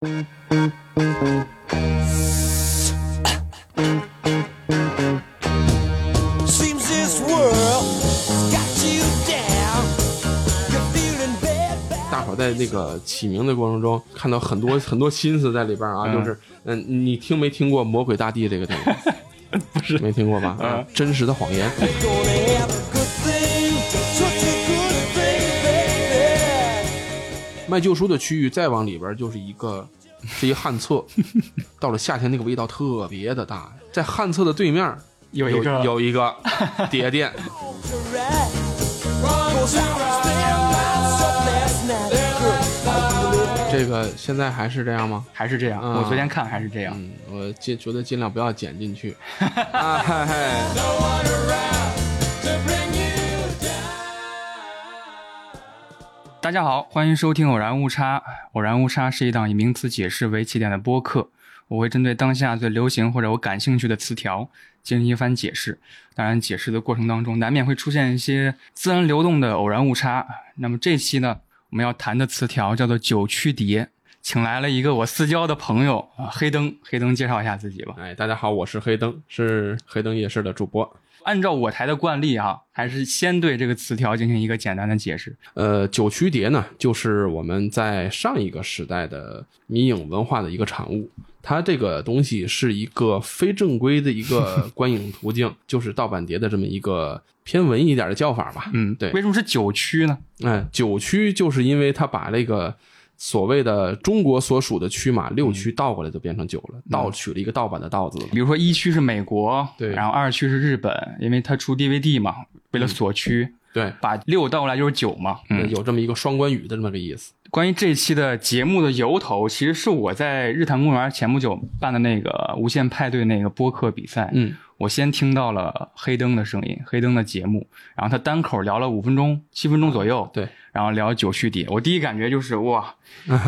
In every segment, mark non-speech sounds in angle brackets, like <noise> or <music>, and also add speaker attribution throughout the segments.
Speaker 1: 大伙在那个起名的过程中，看到很多 <laughs> 很多心思在里边啊，
Speaker 2: 嗯
Speaker 1: 就是嗯，你听没听过《魔鬼大帝》这个电影？<laughs> 不是，没听过吧？啊，真实的谎言。卖旧书的区域再往里边就是一个是一旱厕，到了夏天那个味道特别的大。在旱厕的对面有
Speaker 2: 有一个
Speaker 1: 有一个 <laughs> 碟店这个现在还是这样吗？
Speaker 2: 还是这样。
Speaker 1: 嗯
Speaker 2: 我昨天看还是这样。
Speaker 1: 嗯，我尽觉得尽量不要剪进去。<laughs> 啊嗨嗨，<laughs>
Speaker 2: 大家好，欢迎收听《偶然误差》。偶然误差是一档以名词解释为起点的播客，我会针对当下最流行或者我感兴趣的词条进行一番解释。当然，解释的过程当中难免会出现一些自然流动的偶然误差。那么这期呢，我们要谈的词条叫做“九曲碟”，请来了一个我私交的朋友啊，黑灯。黑灯介绍一下自己吧。
Speaker 1: 哎，大家好，我是黑灯，是黑灯夜市的主播。
Speaker 2: 按照我台的惯例啊，还是先对这个词条进行一个简单的解释。
Speaker 1: 呃，九曲碟呢，就是我们在上一个时代的迷影文化的一个产物。它这个东西是一个非正规的一个 <laughs> 观影途径，就是盗版碟的这么一个偏文艺一点的叫法吧。
Speaker 2: 嗯，
Speaker 1: 对
Speaker 2: 为什么是九曲呢？
Speaker 1: 嗯，九曲就是因为它把那个所谓的中国所属的区码六区倒过来就变成九了，倒取了一个盗版的盗字。
Speaker 2: 比如说一区是美国，
Speaker 1: 对
Speaker 2: 然后二区是日本，因为它出 DVD 嘛，为了锁区，
Speaker 1: 对，
Speaker 2: 把六倒过来就是九嘛。嗯，
Speaker 1: 有这么一个双关语的这么个意思。
Speaker 2: 关于这期的节目的由头，其实是我在日坛公园前不久办的那个无限派对那个播客比赛，
Speaker 1: 嗯，
Speaker 2: 我先听到了黑灯的声音，黑灯的节目，然后他单口聊了五分钟、七分钟左右，
Speaker 1: 对，
Speaker 2: 然后聊九曲碟，我第一感觉就是哇，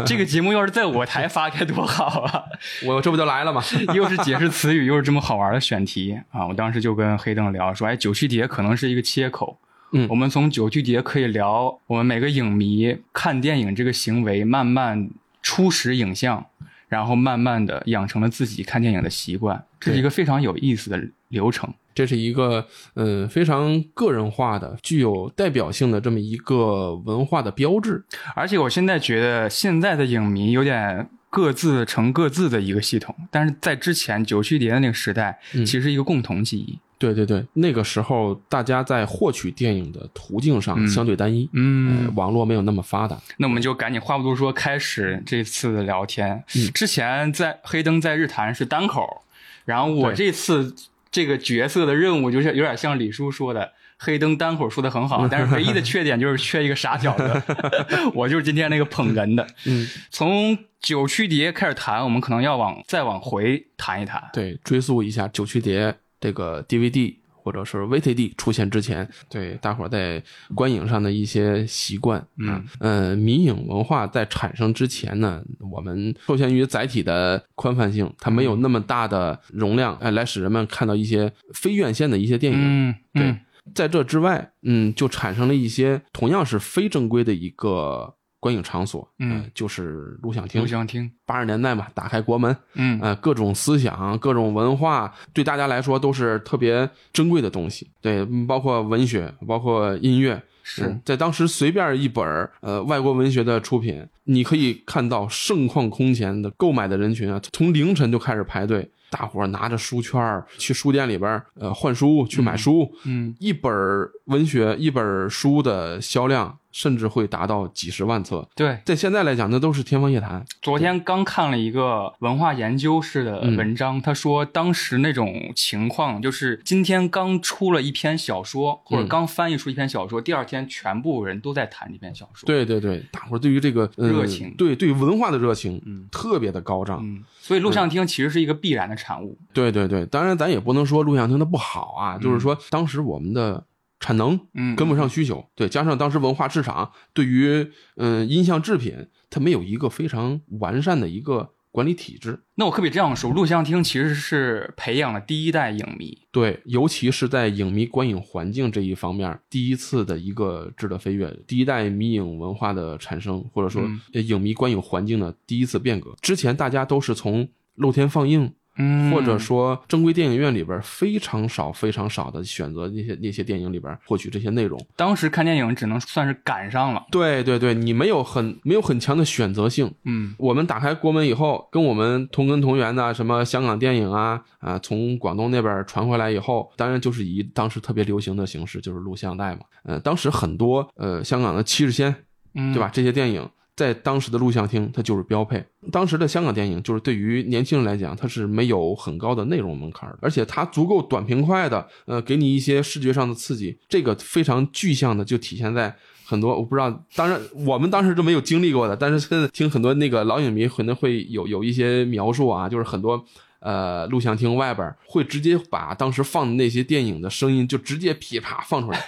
Speaker 2: 这个节目要是在我台发该多好啊！<laughs>
Speaker 1: 我这不就来了吗？<laughs>
Speaker 2: 又是解释词语，又是这么好玩的选题啊！我当时就跟黑灯聊说，哎，九曲碟可能是一个切口。
Speaker 1: 嗯
Speaker 2: 我们从九曲碟可以聊我们每个影迷看电影这个行为，慢慢初始影像，然后慢慢的养成了自己看电影的习惯，这是一个非常有意思的流程。
Speaker 1: 这是一个嗯非常个人化的、具有代表性的这么一个文化的标志。
Speaker 2: 而且我现在觉得现在的影迷有点各自成各自的一个系统，但是在之前九曲碟的那个时代，
Speaker 1: 嗯
Speaker 2: 其实是一个共同记忆。
Speaker 1: 对对对，那个时候大家在获取电影的途径上相对单一，
Speaker 2: 嗯
Speaker 1: 呃，网络没有那么发达。
Speaker 2: 那我们就赶紧话不多说，开始这次的聊天。之前在黑灯在日坛是单口，然后我这次这个角色的任务就是有点像李叔说的，黑灯单口说的很好，但是唯一的缺点就是缺一个傻小子。<laughs> <laughs> 我就是今天那个捧哏的。
Speaker 1: 嗯，
Speaker 2: 从九曲碟开始谈，我们可能要往再往回谈一谈。
Speaker 1: 对，追溯一下九曲碟这个 DVD 或者是 VCD 出现之前，对大伙儿在观影上的一些习惯。嗯，呃，迷影文化在产生之前呢，我们受限于载体的宽泛性，它没有那么大的容量，哎、来使人们看到一些非院线的一些电影。
Speaker 2: 嗯，
Speaker 1: 对
Speaker 2: 嗯，
Speaker 1: 在这之外，嗯，就产生了一些同样是非正规的一个观影场所，
Speaker 2: 嗯
Speaker 1: 呃就是录像厅
Speaker 2: 录。像厅。
Speaker 1: 八十年代嘛，打开国门，
Speaker 2: 嗯
Speaker 1: 呃，各种思想、各种文化，对大家来说都是特别珍贵的东西。对，嗯包括文学，包括音乐。
Speaker 2: 是
Speaker 1: 嗯在当时随便一本儿呃外国文学的出品，你可以看到盛况空前的购买的人群啊，从凌晨就开始排队，大伙儿拿着书圈儿去书店里边儿呃换书去买书，
Speaker 2: 嗯
Speaker 1: 一本儿文学一本书的销量甚至会达到几十万册，
Speaker 2: 对，
Speaker 1: 在现在来讲，那都是天方夜谭。
Speaker 2: 昨天刚看了一个文化研究式的
Speaker 1: 嗯
Speaker 2: 文章，他说当时那种情况就是今天刚出了一篇小说，或者
Speaker 1: 嗯
Speaker 2: 刚翻译出一篇小说，第二天全部人都在谈这篇小说。，
Speaker 1: 对对对，大伙儿对于这个、呃
Speaker 2: 热情
Speaker 1: 对对文化的热情，
Speaker 2: 嗯
Speaker 1: 特别的高涨。
Speaker 2: 嗯，所以录像厅其实是一个必然的产物。
Speaker 1: 对对对，当然咱也不能说录像厅的不好啊，就是说当时我们的产能
Speaker 2: 嗯
Speaker 1: 跟不上需求，对，加上当时文化市场对于嗯、音像制品，它没有一个非常完善的一个管理体制。
Speaker 2: 那我可不可以这样说，录像厅其实是培养了第一代影迷。
Speaker 1: 对，尤其是在影迷观影环境这一方面，第一次的一个质的飞跃，第一代迷影文化的产生，或者说影迷观影环境的第一次变革。之前大家都是从露天放映，
Speaker 2: 嗯
Speaker 1: 或者说正规电影院里边非常少、非常少的选择那些那些电影里边获取这些内容。
Speaker 2: 当时看电影只能算是赶上了。
Speaker 1: 对对对，你没有很没有很强的选择性。
Speaker 2: 嗯
Speaker 1: 我们打开国门以后，跟我们同根同源的什么香港电影啊啊，从广东那边传回来以后，当然就是以当时特别流行的形式，就是录像带嘛。呃，当时很多呃香港的七日仙，
Speaker 2: 嗯，
Speaker 1: 对吧？？这些电影在当时的录像厅它就是标配。当时的香港电影就是对于年轻人来讲，它是没有很高的内容门槛的，而且它足够短平快的，呃，给你一些视觉上的刺激。这个非常具象的就体现在。很多我不知道，当然我们当时都没有经历过的，但是现在听很多那个老影迷可能会有有一些描述啊，就是很多呃录像厅外边会直接把当时放的那些电影的声音就直接噼啪放出来，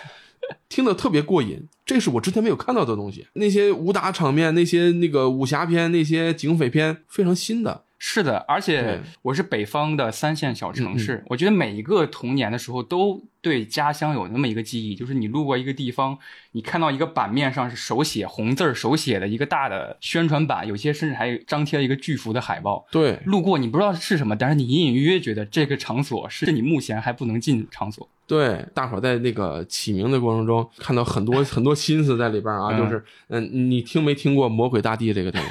Speaker 1: <laughs> 听得特别过瘾。这是我之前没有看到的东西，那些武打场面、那些那个武侠片、那些警匪片，非常新的。
Speaker 2: 是的，而且我是北方的三线小城市，我觉得每一个童年的时候都对家乡有那么一个记忆，就是你路过一个地方，你看到一个版面上是手写红字儿手写的一个大的宣传板，有些甚至还张贴了一个巨幅的海报。
Speaker 1: 对，
Speaker 2: 路过你不知道是什么，但是你隐隐约约觉得这个场所是你目前还不能进场所。
Speaker 1: 对，大伙儿在那个起名的过程中看到很多很多心思在里边啊，
Speaker 2: 嗯 <laughs>
Speaker 1: 就是嗯，你听没听过《魔鬼大帝》这个电影？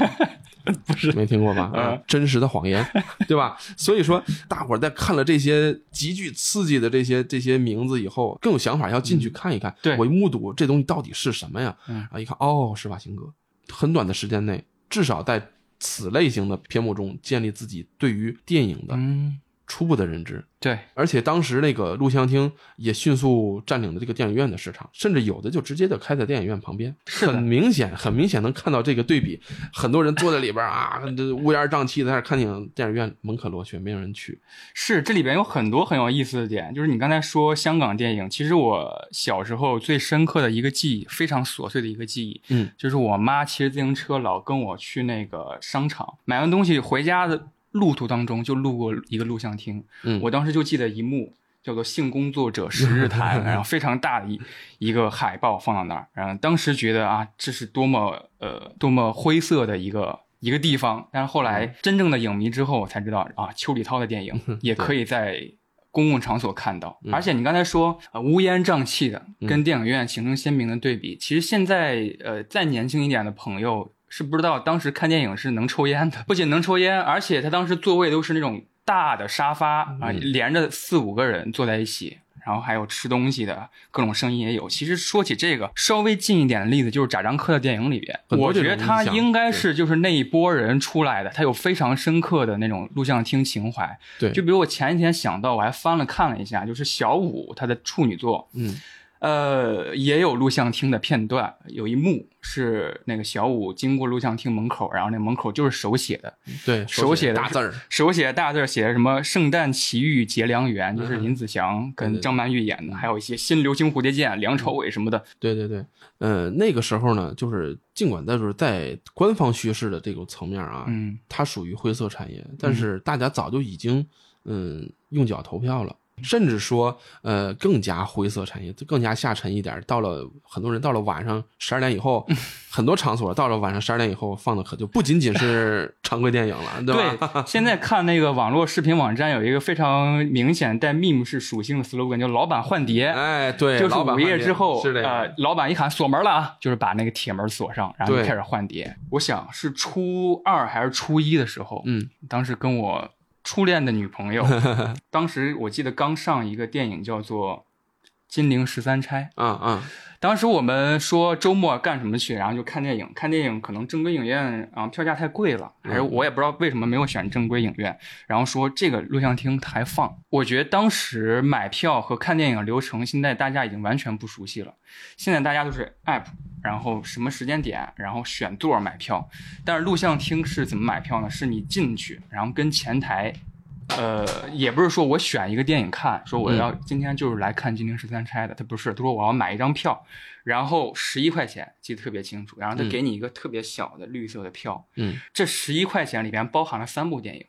Speaker 1: <laughs> 不是，没听过吧？真实的谎言，<laughs> 对吧？所以说，大伙儿在看了这些极具刺激的这些这些名字以后，更有想法，要进去看一看。
Speaker 2: 对
Speaker 1: 我一目睹这东西到底是什么呀？
Speaker 2: 嗯
Speaker 1: 啊，一看哦，施瓦辛格，很短的时间内，至少在此类型的片目中建立自己对于电影的
Speaker 2: 嗯，
Speaker 1: 初步的认知。
Speaker 2: 对，
Speaker 1: 而且当时那个录像厅也迅速占领了这个电影院的市场，甚至有的就直接就开在电影院旁边，很明显，很明显能看到这个对比。很多人坐在里边啊，<laughs> 这乌烟瘴气的在那看电影，电影院门可罗雀，没有人去。
Speaker 2: 是这里边有很多很有意思的点，就是你刚才说香港电影，其实我小时候最深刻的一个记忆，非常琐碎的一个记忆，
Speaker 1: 嗯，
Speaker 2: 就是我妈骑着自行车老跟我去那个商场买完东西回家的路途当中，就路过一个录像厅，
Speaker 1: 嗯。
Speaker 2: 我当时就记得一幕。叫做性工作者十日谈，<laughs> 然后非常大的一一个海报放到那儿，然后当时觉得啊，这是多么呃多么灰色的一个一个地方，但是后来真正的影迷之后，我才知道啊，邱礼涛的电影也可以在公共场所看到，而且你刚才说呃乌烟瘴气的，跟电影院形成鲜明的对比。其实现在呃再年轻一点的朋友是不知道，当时看电影是能抽烟的，不仅能抽烟，而且他当时座位都是那种大的沙发啊、连着四五个人坐在一起。然后还有吃东西的各种声音也有。其实说起这个稍微近一点的例子，就是贾樟柯的电影里边，我觉得他应该是就是那一波人出来的，他有非常深刻的那种录像厅情怀。
Speaker 1: 对，
Speaker 2: 就比如我前一天想到，我还翻了看了一下，就是小五他的处女作，
Speaker 1: 嗯，
Speaker 2: 呃，也有录像厅的片段，有一幕是那个小五经过录像厅门口，然后那门口就是手写的，
Speaker 1: 对，
Speaker 2: 手写的
Speaker 1: 大字儿，
Speaker 2: 手写的大字儿写的什么“圣诞奇遇结良缘”，就是林子祥跟张曼玉演的，还有一些新流星蝴蝶剑、梁朝伟什么的。
Speaker 1: 对对对，呃，那个时候呢，就是尽管在就是在官方叙事的这种层面啊，
Speaker 2: 嗯，
Speaker 1: 它属于灰色产业，但是大家早就已经嗯用脚投票了。甚至说，呃，更加灰色产业，就更加下沉一点。到了很多人到了晚上十二点以后，<laughs> 很多场所到了晚上十二点以后放的可就不仅仅是常规电影了，对吧？
Speaker 2: 对，现在看那个网络视频网站有一个非常明显带 meme 式属性的 slogan，叫“老板换碟”。
Speaker 1: 哎，对，
Speaker 2: 就是午夜之后，
Speaker 1: 是的，
Speaker 2: 呃，老板一喊锁门了啊，就是把那个铁门锁上，然后就开始换碟。我想是初二还是初一的时候，
Speaker 1: 嗯，
Speaker 2: 当时跟我初恋的女朋友，<laughs> 当时我记得刚上一个电影叫做《金陵十三钗》，
Speaker 1: 嗯嗯，
Speaker 2: 当时我们说周末干什么去，然后就看电影。看电影可能正规影院啊票价太贵了，还是我也不知道为什么没有选正规影院。然后说这个录像厅还放，我觉得当时买票和看电影流程，现在大家已经完全不熟悉了。现在大家都是 app，然后什么时间点，然后选座买票。但是录像厅是怎么买票呢？是你进去，然后跟前台呃，也不是说我选一个电影看，说我要今天就是来看《金陵十三钗》的，他不是，他说我要买一张票，然后十一块钱，记得特别清楚，然后他
Speaker 1: 嗯
Speaker 2: 给你一个特别小的绿色的票，
Speaker 1: 嗯
Speaker 2: 这十一块钱里边包含了三部电影。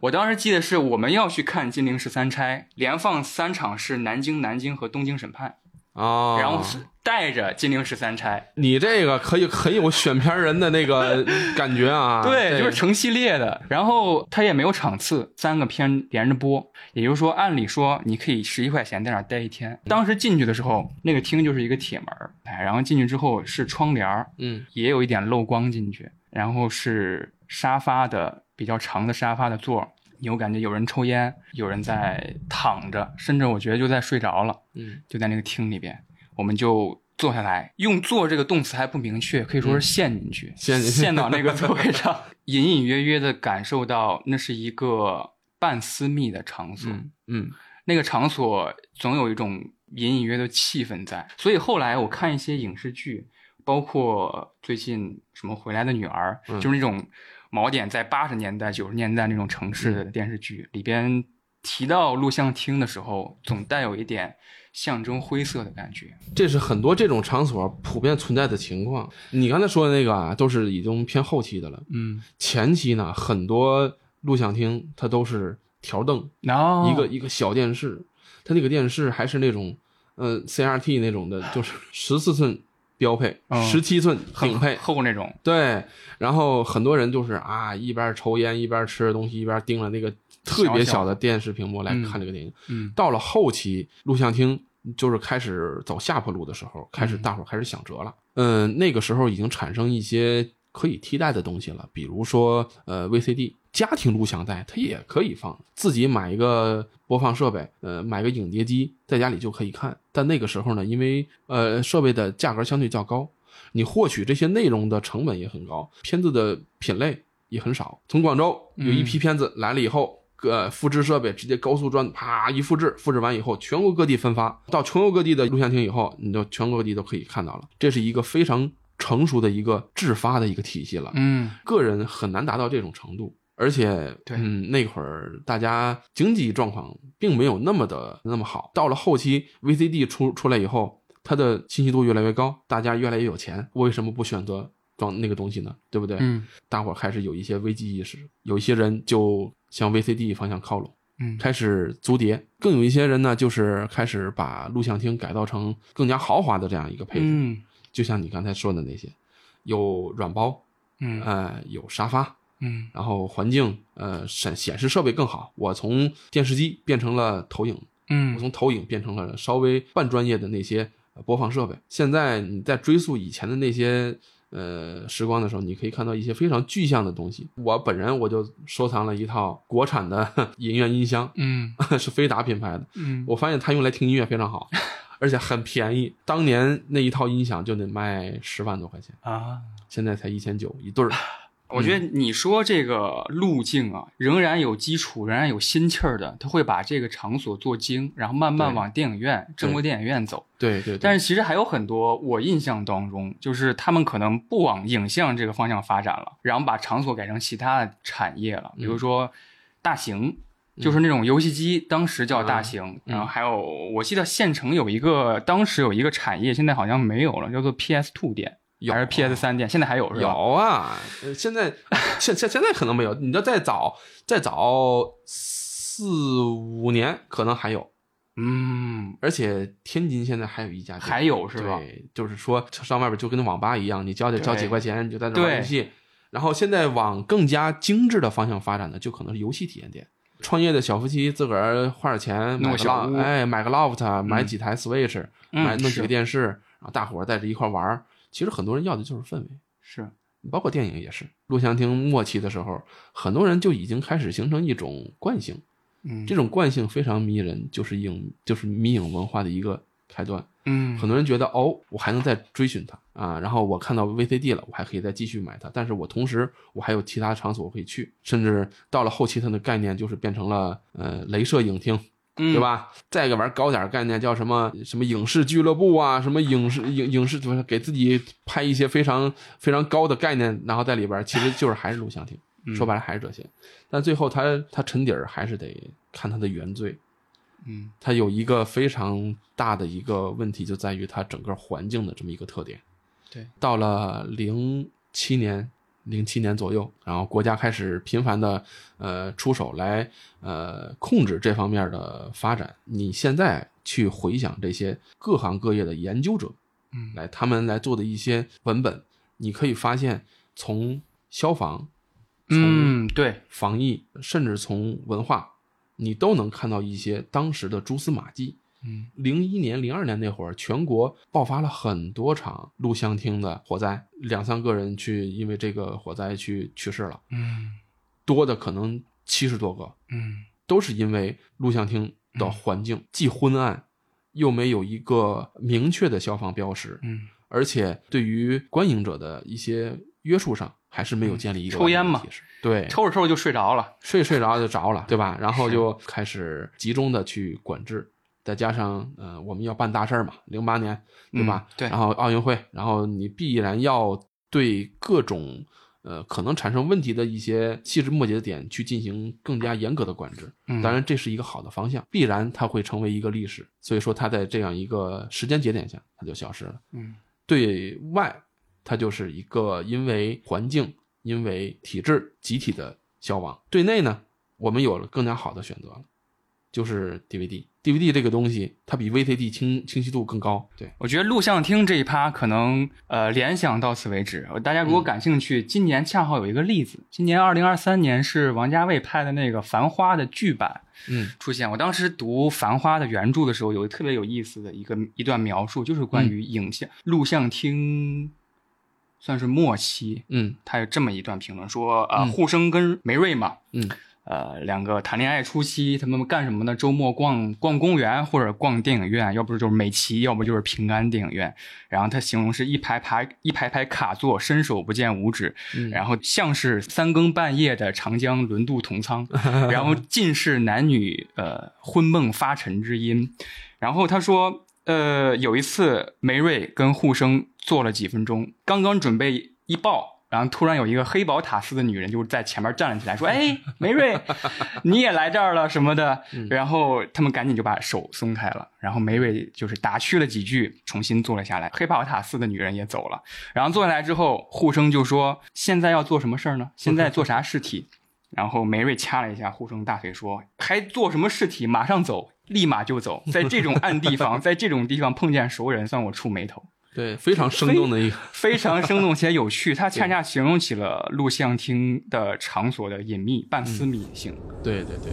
Speaker 2: 我当时记得是我们要去看《金陵十三钗》，连放三场是南京、南京和东京审判，
Speaker 1: 哦，
Speaker 2: 然后是带着《金陵十三钗。
Speaker 1: 你这个可以很有选片人的那个感觉啊，<laughs>》，
Speaker 2: 对，就是成系列的。然后它也没有场次，三个片连着播，也就是说，按理说你可以十一块钱在那儿待一天。当时进去的时候，那个厅就是一个铁门儿，哎，然后进去之后是窗帘儿，
Speaker 1: 嗯。
Speaker 2: 也有一点漏光进去，然后是沙发的比较长的沙发的座儿，有感觉有人抽烟，有人在躺着，甚至我觉得就在睡着了，
Speaker 1: 嗯。
Speaker 2: 就在那个厅里边，我们就坐下来，用“坐”这个动词还不明确，可以说是陷进去，
Speaker 1: 陷进去
Speaker 2: 陷到那个座位上，<laughs> 隐隐约约的感受到那是一个半私密的场所，
Speaker 1: 嗯。嗯。
Speaker 2: 那个场所总有一种隐隐约的气氛在，所以后来我看一些影视剧，包括最近什么《回来的女儿》
Speaker 1: 嗯
Speaker 2: 就是那种锚点在八十年代、九十年代那种城市的电视剧、里边提到录像厅的时候，总带有一点象征灰色的感觉。
Speaker 1: 这是很多这种场所普遍存在的情况。你刚才说的那个啊，都是已经偏后期的了。
Speaker 2: 嗯，
Speaker 1: 前期呢，很多录像厅它都是条凳，
Speaker 2: 然后
Speaker 1: 一个一个小电视，它那个电视还是那种，呃，CRT 那种的，就是十四寸标配，
Speaker 2: 嗯
Speaker 1: 十七寸顶配。
Speaker 2: 厚那种，
Speaker 1: 对，然后很多人就是啊，一边抽烟一边吃东西，一边盯着那个特别小的电视屏幕来看这个电影。
Speaker 2: 嗯
Speaker 1: 到了后期，录像厅就是开始走下坡路的时候，开始
Speaker 2: 嗯
Speaker 1: 大伙儿开始想辙了。嗯、那个时候已经产生一些可以替代的东西了，比如说呃 VCD 家庭录像带，它也可以放，自己买一个播放设备，呃，买个影碟机，在家里就可以看。但那个时候呢，因为呃设备的价格相对较高，你获取这些内容的成本也很高，片子的品类也很少。从广州有一批片子来了以后，呃，复制设备直接高速转，啪一复制，复制完以后，全国各地分发到全国各地的录像厅以后，你就全国各地都可以看到了。这是一个非常成熟的一个制发的一个体系了。
Speaker 2: 嗯
Speaker 1: 个人很难达到这种程度。而且，
Speaker 2: 对
Speaker 1: 嗯，那会儿大家经济状况并没有那么的那么好。到了后期，VCD 出出来以后，它的清晰度越来越高，大家越来越有钱，为什么不选择装那个东西呢？对不对？
Speaker 2: 嗯
Speaker 1: 大伙儿开始有一些危机意识，有一些人就向 VCD 方向靠拢，
Speaker 2: 嗯
Speaker 1: 开始租碟。更有一些人呢，就是开始把录像厅改造成更加豪华的这样一个配置，
Speaker 2: 嗯
Speaker 1: 就像你刚才说的那些，有软包，
Speaker 2: 嗯
Speaker 1: 呃，有沙发，
Speaker 2: 嗯
Speaker 1: 然后环境，呃，显显示设备更好。我从电视机变成了投影，嗯我
Speaker 2: 嗯
Speaker 1: 从投影变成了稍微半专业的那些呃播放设备。现在你在追溯以前的那些呃时光的时候，你可以看到一些非常具象的东西。我本人我就收藏了一套国产的 <laughs> 影院音箱，<laughs>
Speaker 2: 嗯
Speaker 1: 是飞达品牌的。
Speaker 2: 嗯
Speaker 1: 我发现它用来听音乐非常好，<laughs> 而且很便宜。当年那一套音响就得卖十万多块钱，
Speaker 2: 啊。
Speaker 1: 现在才一千九一对儿。
Speaker 2: 我觉得你说这个路径啊，仍然有基础，仍然有心气儿的，他会把这个场所做精，然后慢慢往电影院、正规电影院走。
Speaker 1: 对对对，
Speaker 2: 但是其实还有很多，我印象当中，就是他们可能不往影像这个方向发展了，然后把场所改成其他的产业了，比如说大型。就是那种游戏机，当时叫大型，
Speaker 1: 嗯。
Speaker 2: 然后还有，我记得县城有一个，当时有一个产业，现在好像没有了，叫做 PS Two 店，
Speaker 1: 有
Speaker 2: 还是 PS 三店，现在还有是吧？
Speaker 1: 有啊，呃现在现现现在可能没有，你要再早再早四五年可能还有，
Speaker 2: 嗯，
Speaker 1: 而且天津现在还有一家店，
Speaker 2: 还有是吧？
Speaker 1: 对，就是说上外边就跟网吧一样，你交点交几块钱你就在那玩游戏。然后现在往更加精致的方向发展的，就可能是游戏体验店。创业的小夫妻自个儿花点钱买个
Speaker 2: 小
Speaker 1: 哎，买个 loft，买几台 Switch，、
Speaker 2: 嗯
Speaker 1: 买弄几个电视，然后大伙儿在这一块玩儿。其实很多人要的就是氛围。
Speaker 2: 是，
Speaker 1: 包括电影也是，录像厅末期的时候，很多人就已经开始形成一种惯性，
Speaker 2: 嗯，
Speaker 1: 这种惯性非常迷人，就是影就是迷影文化的一个开端。
Speaker 2: 嗯，
Speaker 1: 很多人觉得哦，我还能再追寻它啊，然后我看到 VCD 了，我还可以再继续买它，但是我同时我还有其他场所我可以去，甚至到了后期它的概念就是变成了呃镭射影厅，
Speaker 2: 嗯
Speaker 1: 对？吧？再一个玩高点儿概念叫什么什么影视俱乐部啊，什么影视影影视，就是给自己拍一些非常非常高的概念，然后在里边儿其实 <laughs> 就是还是录像厅。说白了还是这些。但最后他他沉底儿还是得看他的原罪。
Speaker 2: 嗯
Speaker 1: 它有一个非常大的一个问题，就在于它整个环境的这么一个特点。
Speaker 2: 对，
Speaker 1: 到了零七年、零七年左右，然后国家开始频繁的呃出手来呃控制这方面的发展。你现在去回想这些各行各业的研究者，
Speaker 2: 嗯
Speaker 1: 来他们来做的一些文本，你可以发现，从消防、从
Speaker 2: 嗯，对，
Speaker 1: 防疫，甚至从文化，你都能看到一些当时的蛛丝马迹。
Speaker 2: 嗯。
Speaker 1: 零一年、零二年那会儿，全国爆发了很多场录像厅的火灾，两三个人去因为这个火灾去去世了，
Speaker 2: 嗯。
Speaker 1: 多的可能七十多个，
Speaker 2: 嗯。
Speaker 1: 都是因为录像厅的环境既昏暗，又没有一个明确的消防标识，
Speaker 2: 嗯，
Speaker 1: 而且对于观影者的一些约束上，还是没有建立一个
Speaker 2: 嗯抽烟嘛
Speaker 1: 对，
Speaker 2: 抽着抽着就睡着了。
Speaker 1: 睡睡着就着了，对吧？然后就。开始集中的去管制，再加上呃，我们要办大事儿嘛，零八年，对吧？
Speaker 2: 嗯对
Speaker 1: 然后奥运会，然后你必然要对各种呃可能产生问题的一些细枝末节的点去进行更加严格的管制。
Speaker 2: 嗯
Speaker 1: 当然，这是一个好的方向，必然它会成为一个历史。所以说，它在这样一个时间节点下，它就消失了。
Speaker 2: 嗯
Speaker 1: 对外，它就是一个因为环境、因为体制集体的消亡；对内呢，我们有了更加好的选择了，就是 DVD。DVD 这个东西，它比 VCD 清清晰度更高。对，
Speaker 2: 我觉得录像厅这一趴可能呃联想到此为止。大家如果感兴趣，今年恰好有一个例子，今年二零二三年是王家卫拍的那个《繁花》的剧版
Speaker 1: 嗯
Speaker 2: 出现。我当时读《繁花》的原著的时候，有特别有意思的一个一段描述，就是关于影像、录像厅算是末期，
Speaker 1: 嗯
Speaker 2: 他有这么一段评论说，呃，
Speaker 1: 嗯
Speaker 2: 沪生跟梅瑞嘛，
Speaker 1: 嗯
Speaker 2: 呃，两个谈恋爱初期，他们干什么呢？周末逛逛公园或者逛电影院，要不就是美琪，要不就是平安电影院。然后他形容是一排排一排排卡座，伸手不见五指，
Speaker 1: 嗯
Speaker 2: 然后像是三更半夜的长江轮渡同舱，<laughs> 然后尽是男女呃昏梦发沉之音。然后他说，呃，有一次梅瑞跟沪生坐了几分钟，刚刚准备一抱，然后突然有一个黑宝塔似的女人就在前面站了起来，说：“哎，梅瑞，你也来这儿了什么的。”然后他们赶紧就把手松开了，然后梅瑞就是打趣了几句，重新坐了下来。黑宝塔似的女人也走了，然后坐下来之后，护生就说：“现在要做什么事儿呢？现在做啥试题？”然后梅瑞掐了一下护生大腿，说：“还做什么试题？马上走，立马就走。在这种暗地方，<laughs> 在这种地方碰见熟人，算我触眉头。”
Speaker 1: 对，非常生动的一个。
Speaker 2: 非常生动且有趣，它恰恰形容起了录像厅的场所的隐秘、半私密性。
Speaker 1: 对对对，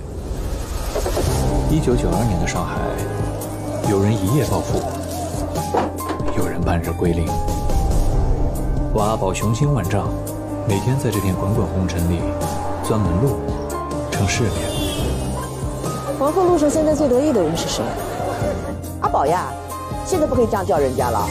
Speaker 3: 一九九二年的上海，有人一夜暴富，有人半日归零。王阿宝雄心万丈，每天在这片滚滚红尘里钻门路、成试炼。
Speaker 4: 黄鹤路上现在最得意的人是谁？阿宝呀，现在不可以这样叫人家了，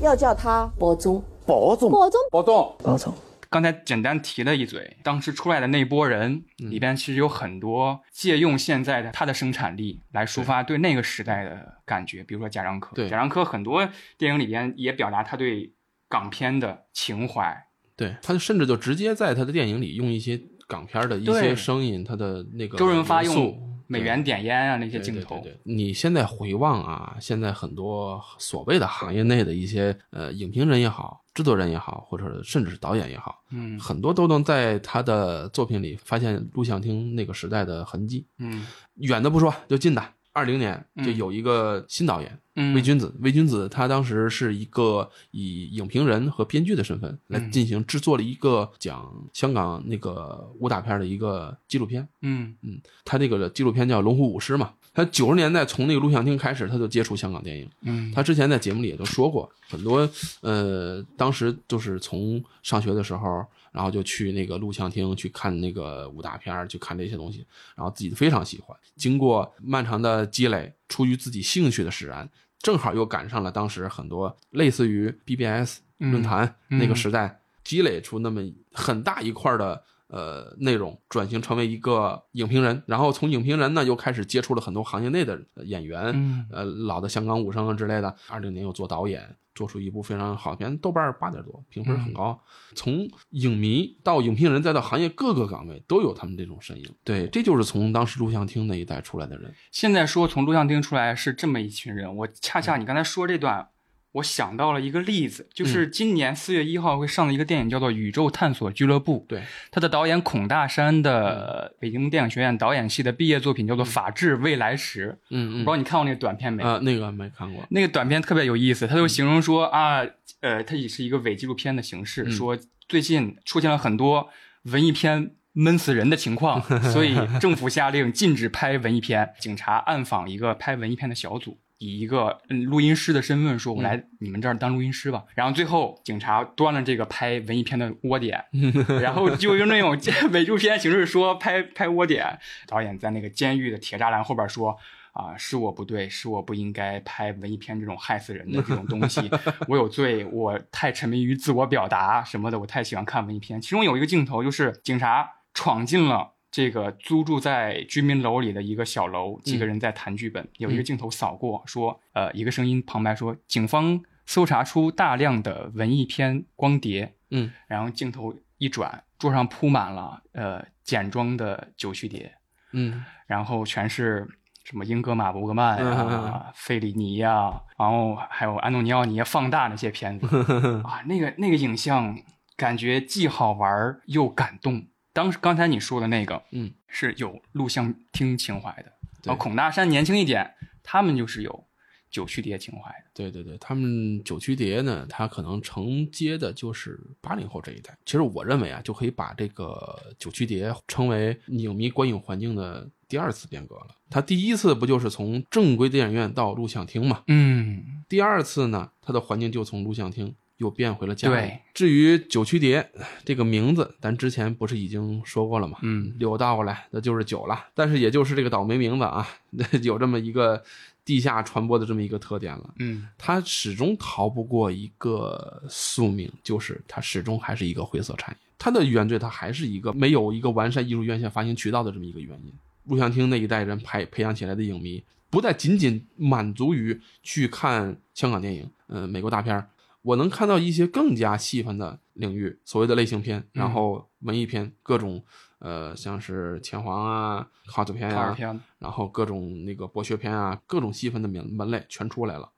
Speaker 4: 要叫他伯宗。
Speaker 5: 保总，
Speaker 4: 伯宗，
Speaker 5: 保总，
Speaker 4: 伯宗。
Speaker 2: 刚才简单提了一嘴，当时出来的那波人里边，其实有很多借用现在的他的生产力来抒发对那个时代的感觉，比如说贾樟柯。
Speaker 1: 对
Speaker 2: 贾樟柯很多电影里边也表达他对港片的情怀。
Speaker 1: 对，他甚至就直接在他的电影里用一些港片的一些声音，他的那个
Speaker 2: 周润发用美元点烟啊那些镜头，
Speaker 1: 对对对你现在回望啊，现在很多所谓的行业内的一些呃影评人也好，制作人也好，或者甚至是导演也好，
Speaker 2: 嗯
Speaker 1: 很多都能在他的作品里发现录像厅那个时代的痕迹。
Speaker 2: 嗯
Speaker 1: 远的不说，就近的，二零年
Speaker 2: 嗯
Speaker 1: 就有一个新导演。
Speaker 2: 嗯，
Speaker 1: 魏君子，魏君子他当时是一个以影评人和编剧的身份来
Speaker 2: 嗯
Speaker 1: 进行制作了一个讲香港那个武打片的一个纪录片。
Speaker 2: 嗯
Speaker 1: 嗯，他这个纪录片叫《龙虎舞狮》嘛。他九十年代从那个录像厅开始，他就接触香港电影。
Speaker 2: 嗯，
Speaker 1: 他之前在节目里也都说过很多，呃，当时就是从上学的时候，然后就去那个录像厅去看那个武打片儿，去看这些东西，然后自己非常喜欢。经过漫长的积累，出于自己兴趣的使然，正好又赶上了当时很多类似于 BBS
Speaker 2: 嗯
Speaker 1: 论坛
Speaker 2: 嗯
Speaker 1: 那个时代，积累出那么很大一块儿的呃内容，转型成为一个影评人，然后从影评人呢又开始接触了很多行业内的演员，
Speaker 2: 嗯
Speaker 1: 呃老的香港武生啊之类的。二零年又做导演，做出一部非常好的片，豆瓣八点多，评分很高。从影迷到影评人，再到行业各个岗位，都有他们这种身影。对，这就是从当时录像厅那一代出来的人。
Speaker 2: 现在说从录像厅出来是这么一群人，我恰恰你刚才说这段，我想到了一个例子，就是今年四月一号会上的一个电影叫做《宇宙探索俱乐部》，
Speaker 1: 对，
Speaker 2: 它的导演孔大山的北京电影学院导演系的毕业作品叫做《法治未来时》，
Speaker 1: 嗯
Speaker 2: 不知道你看过那个短片没？
Speaker 1: 啊、那个没看过。
Speaker 2: 那个短片特别有意思，他就形容说啊，呃，它也是一个伪纪录片的形式，
Speaker 1: 嗯
Speaker 2: 说最近出现了很多文艺片闷死人的情况，所以政府下令禁止拍文艺片。警察暗访一个拍文艺片的小组。以一个嗯录音师的身份说：“我来你们这儿当录音师吧。然后最后警察端了这个拍文艺片的窝点，<laughs> 然后就用那种伪纪录片形式说拍拍窝点。导演在那个监狱的铁栅栏后边说：“啊，是我不对，是我不应该拍文艺片这种害死人的这种东西，<laughs> 我有罪，我太沉迷于自我表达什么的，我太喜欢看文艺片。其中有一个镜头就是警察闯进了。”这个租住在居民楼里的一个小楼，几个人在谈剧本。有一个镜头扫过，说，呃，一个声音旁白说，警方搜查出大量的文艺片光碟。
Speaker 1: 嗯，
Speaker 2: 然后镜头一转，桌上铺满了呃简装的九曲碟。
Speaker 1: 嗯
Speaker 2: 然后全是什么英格玛·伯格曼
Speaker 1: 嗯嗯
Speaker 2: 啊、费里尼呀、然后还有安东尼奥尼放大那些片子 <laughs> 啊，那个那个影像感觉既好玩又感动。当时刚才你说的那个，
Speaker 1: 嗯，
Speaker 2: 是有录像厅情怀的。
Speaker 1: 对
Speaker 2: 然后孔大山年轻一点，他们就是有九曲碟情怀的。
Speaker 1: 对对对，他们九曲碟呢，它可能承接的就是八零后这一代。其实我认为啊，就可以把这个九曲碟称为影迷观影环境的第二次变革了。它第一次不就是从正规电影院到录像厅嘛？
Speaker 2: 嗯，
Speaker 1: 第二次呢，它的环境就从录像厅又变回了家里
Speaker 2: 对。
Speaker 1: 至于九曲蝶这个名字，咱之前不是已经说过了吗？
Speaker 2: 嗯，
Speaker 1: 柳倒过来那就是九了，但是也就是这个倒霉名字啊，<laughs> 有这么一个地下传播的这么一个特点了。
Speaker 2: 嗯，
Speaker 1: 它始终逃不过一个宿命，就是它始终还是一个灰色产业。它的原罪，它还是一个没有一个完善艺术院线发行渠道的这么一个原因。录像厅那一代人培培养起来的影迷，不再仅仅满足于去看香港电影，嗯、美国大片儿我能看到一些更加细分的领域，所谓的类型片，然后文艺片，各种呃，像是前黄啊、
Speaker 2: 卡尔片，
Speaker 1: 然后各种那个博学片啊，各种细分的门门类全出来了。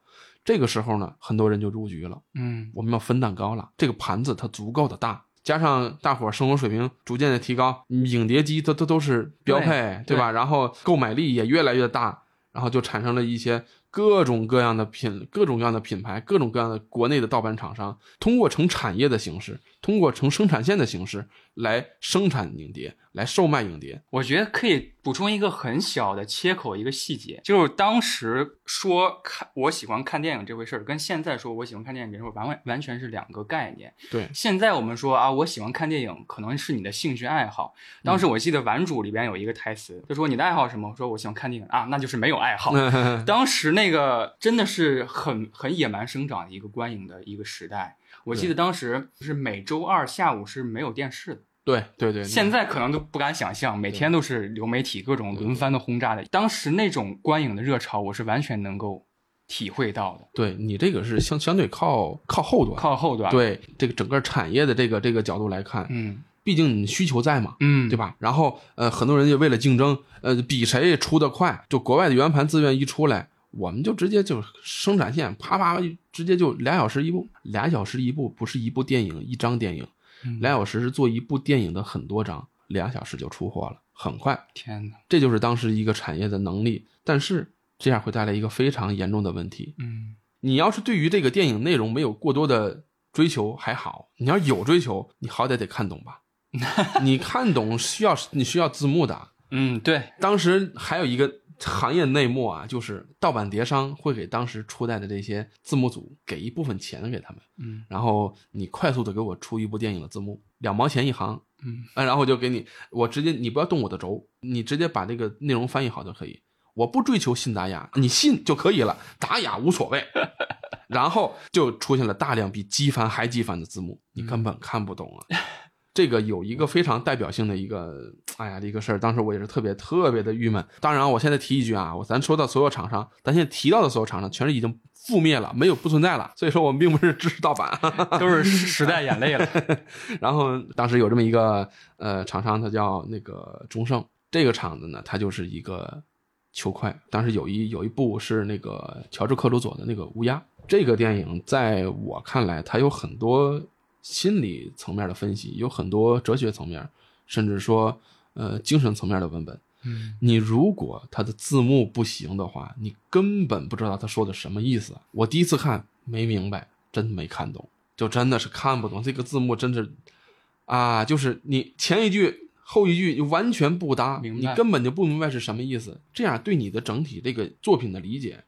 Speaker 1: 这个时候呢，很多人就入局了。
Speaker 2: 嗯，
Speaker 1: 我们要分蛋糕了，这个盘子它足够的大，加上大伙儿生活水平逐渐的提高，影碟机它它都是标配，
Speaker 2: 对
Speaker 1: 吧？然后购买力也越来越大，然后就产生了一些各种各样的品、各种各样的品牌、各种各样的国内的盗版厂商，通过成产业的形式，通过成生产线的形式来生产影碟，来售卖影碟。
Speaker 2: 我觉得可以补充一个很小的切口，一个细节，就是当时说看我喜欢看电影这回事儿，跟现在说我喜欢看电影这回事儿完完完全是两个概念。
Speaker 1: 对，
Speaker 2: 现在我们说啊，我喜欢看电影，可能是你的兴趣爱好。当时我记得《顽主》里边有一个台词，就说你的爱好什么？我说我喜欢看电影啊，那就是没有爱好。<laughs> 当时那个真的是很很野蛮生长的一个观影的一个时代。我记得当时是每周二下午是没有电视的。
Speaker 1: 对对对，
Speaker 2: 现在可能都不敢想象，每天都是流媒体各种轮番的轰炸的。当时那种观影的热潮，我是完全能够体会到的。
Speaker 1: 对你这个是相相对靠靠后端，
Speaker 2: 靠后端，，
Speaker 1: 对这个整个产业的这个这个角度来看，
Speaker 2: 嗯
Speaker 1: 毕竟你需求在嘛，
Speaker 2: 嗯，
Speaker 1: 对吧？然后呃，很多人就为了竞争，呃，比谁出的快，就国外的圆盘资源一出来，我们就直接就生产线啪啪直接就俩小时一部，俩小时一部不是一部电影一张电影，
Speaker 2: 嗯
Speaker 1: 俩小时是做一部电影的很多张，俩小时就出货了，很快。
Speaker 2: 天哪，
Speaker 1: 这就是当时一个产业的能力，但是这样会带来一个非常严重的问题。
Speaker 2: 嗯
Speaker 1: 你要是对于这个电影内容没有过多的追求还好，你要有追求，你好歹得看懂吧？<laughs> 你看懂需要你需要字幕的。
Speaker 2: 嗯，对，
Speaker 1: 当时还有一个行业内幕啊，就是盗版碟商会给当时初代的这些字幕组给一部分钱给他们，
Speaker 2: 嗯
Speaker 1: 然后你快速的给我出一部电影的字幕，两毛钱一行，
Speaker 2: 嗯
Speaker 1: 啊，然后就给你，我直接你不要动我的轴，你直接把这个内容翻译好就可以。我不追求信达雅，你信就可以了，达雅无所谓。<laughs> 然后就出现了大量比机翻还机翻的字幕，你根本看不懂啊。<laughs> 这个有一个非常代表性的一个，哎呀，一个事儿，当时我也是特别特别的郁闷。当然，我现在提一句啊，我咱说到所有厂商，咱现在提到的所有厂商，全是已经覆灭了，没有不存在了。所以说我们并不是支持盗版，<laughs>
Speaker 2: 都是时代眼泪了。<laughs>
Speaker 1: 然后当时有这么一个呃厂商，他叫那个中盛，这个厂子呢，它就是一个球快。当时有一有一部是那个乔治克鲁佐的那个乌鸦，这个电影在我看来，它有很多心理层面的分析，有很多哲学层面，甚至说呃精神层面的文本。
Speaker 2: 嗯，
Speaker 1: 你如果它的字幕不行的话，你根本不知道他说的什么意思。我第一次看没明白，真没看懂，就真的是看不懂这个字幕，真是啊，就是你前一句后一句完全不搭，你根本就不明白是什么意思，这样对你的整体这个作品的理解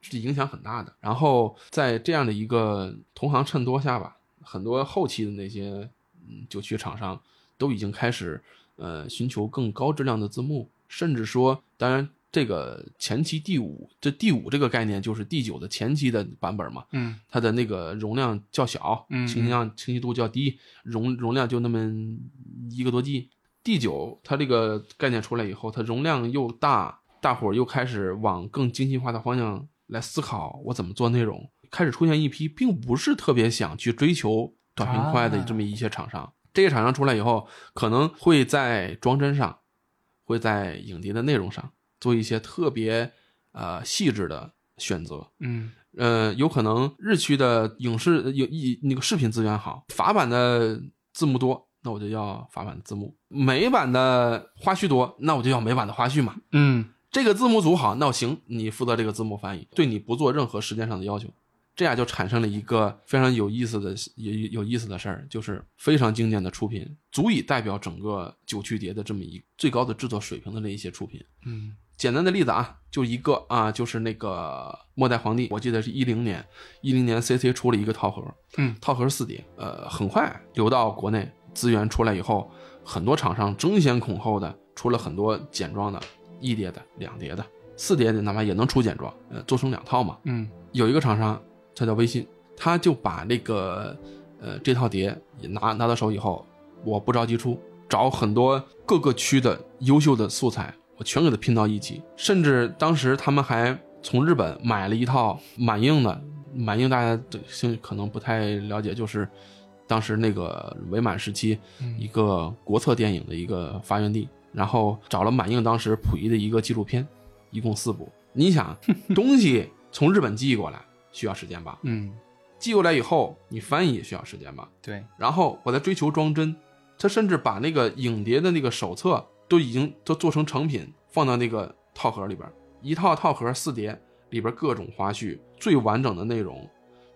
Speaker 1: 是影响很大的。然后在这样的一个同行衬托下吧，很多后期的那些嗯九曲厂商都已经开始呃寻求更高质量的字幕，甚至说，当然这个前期第五，这第五这个概念就是第九的前期的版本嘛，
Speaker 2: 嗯
Speaker 1: 它的那个容量较小，
Speaker 2: 嗯
Speaker 1: 清晰量清晰度较低，容容量就那么一个多 G。第九它这个概念出来以后，它容量又大，大伙儿又开始往更精细化的方向来思考，我怎么做内容，开始出现一批并不是特别想去追求短平快的
Speaker 2: 啊
Speaker 1: 这么一些厂商。这些厂商出来以后，可能会在装帧上，会在影碟的内容上做一些特别呃细致的选择。
Speaker 2: 嗯
Speaker 1: 呃，有可能日区的影视有一那个视频资源好，法版的字幕多，那我就要法版的字幕；美版的花絮多，那我就要美版的花絮嘛。
Speaker 2: 嗯
Speaker 1: 这个字幕组好，那我行，你负责这个字幕翻译，对你不做任何时间上的要求，这样就产生了一个非常有意思的有有意思的事儿，就是非常经典的出品，足以代表整个九曲碟的这么一最高的制作水平的那一些出品。
Speaker 2: 嗯
Speaker 1: 简单的例子啊，就一个啊，就是那个《末代皇帝》，我记得是一零年，一零年 CC 出了一个套盒，
Speaker 2: 嗯，
Speaker 1: 套盒四碟，呃，很快流到国内，资源出来以后，很多厂商争先恐后的出了很多简装的，一碟的、两碟的、四碟的，哪怕也能出简装，呃，做成两套嘛。
Speaker 2: 嗯
Speaker 1: 有一个厂商，他叫微信，他就把那个呃这套碟拿拿到手以后，我不着急出，找很多各个区的优秀的素材，我全给它拼到一起。甚至当时他们还从日本买了一套满映的，满映大家这兴可能不太了解，就是当时那个伪满时期一个国策电影的一个发源地，然后找了满映当时溥仪的一个纪录片，一共四部。你想东西从日本寄过来需要时间吧？
Speaker 2: 嗯，
Speaker 1: 寄过来以后你翻译也需要时间吧？
Speaker 2: 对，
Speaker 1: 然后我在追求装帧，他甚至把那个影碟的那个手册都已经都做成成品，放到那个套盒里边，一套套盒四碟，里边各种花絮，最完整的内容。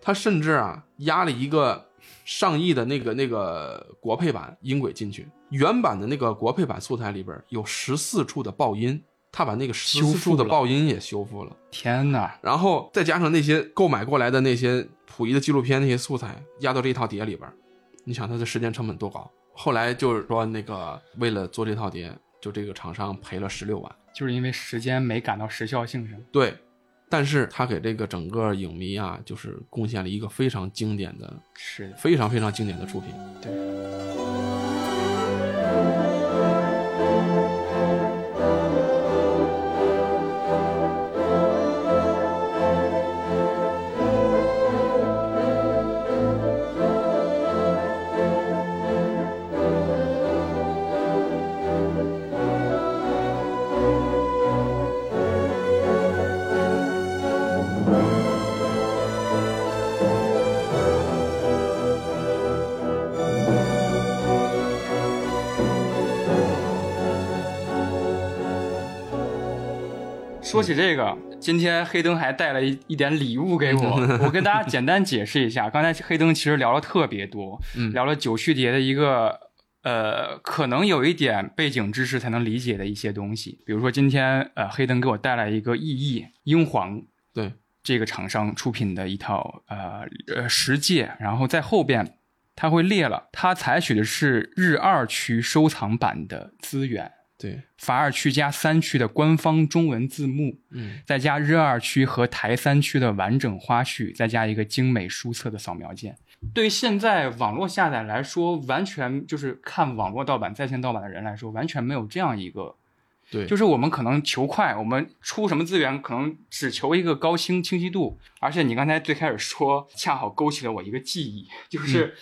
Speaker 1: 他甚至啊压了一个上亿的那个那个国配版音轨进去，原版的那个国配版素材里边有十四处的爆音，他把那个十四处的
Speaker 2: 修复的
Speaker 1: 爆音也修复了。
Speaker 2: 天哪，
Speaker 1: 然后再加上那些购买过来的那些溥仪的纪录片那些素材压到这一套碟里边儿，你想他的时间成本多高？后来就是说那个为了做这套碟，就这个厂商赔了十六万。
Speaker 2: 就是因为时间没赶到时效性上。
Speaker 1: 对，但是他给这个整个影迷啊，就是贡献了一个非常经典的、
Speaker 2: 是的，
Speaker 1: 非常非常经典的出品。
Speaker 2: 对。说起这个，今天黑灯还带了一一点礼物给我，<laughs> 我跟大家简单解释一下。刚才黑灯其实聊了特别多，
Speaker 1: 嗯
Speaker 2: 聊了九续碟的一个呃，可能有一点背景知识才能理解的一些东西。比如说今天呃，黑灯给我带来一个意义英皇
Speaker 1: 对，
Speaker 2: 这个厂商出品的一套呃呃十戒，然后在后边它会列了，它采取的是日二区收藏版的资源。
Speaker 1: 对，
Speaker 2: 法二区加三区的官方中文字幕，
Speaker 1: 嗯，
Speaker 2: 再加日二区和台三区的完整花絮，再加一个精美书册的扫描件。对于现在网络下载来说，完全就是看网络盗版、在线盗版的人来说，完全没有这样一个。
Speaker 1: 对，
Speaker 2: 就是我们可能求快，我们出什么资源可能只求一个高清清晰度，而且你刚才最开始说，恰好勾起了我一个记忆，就是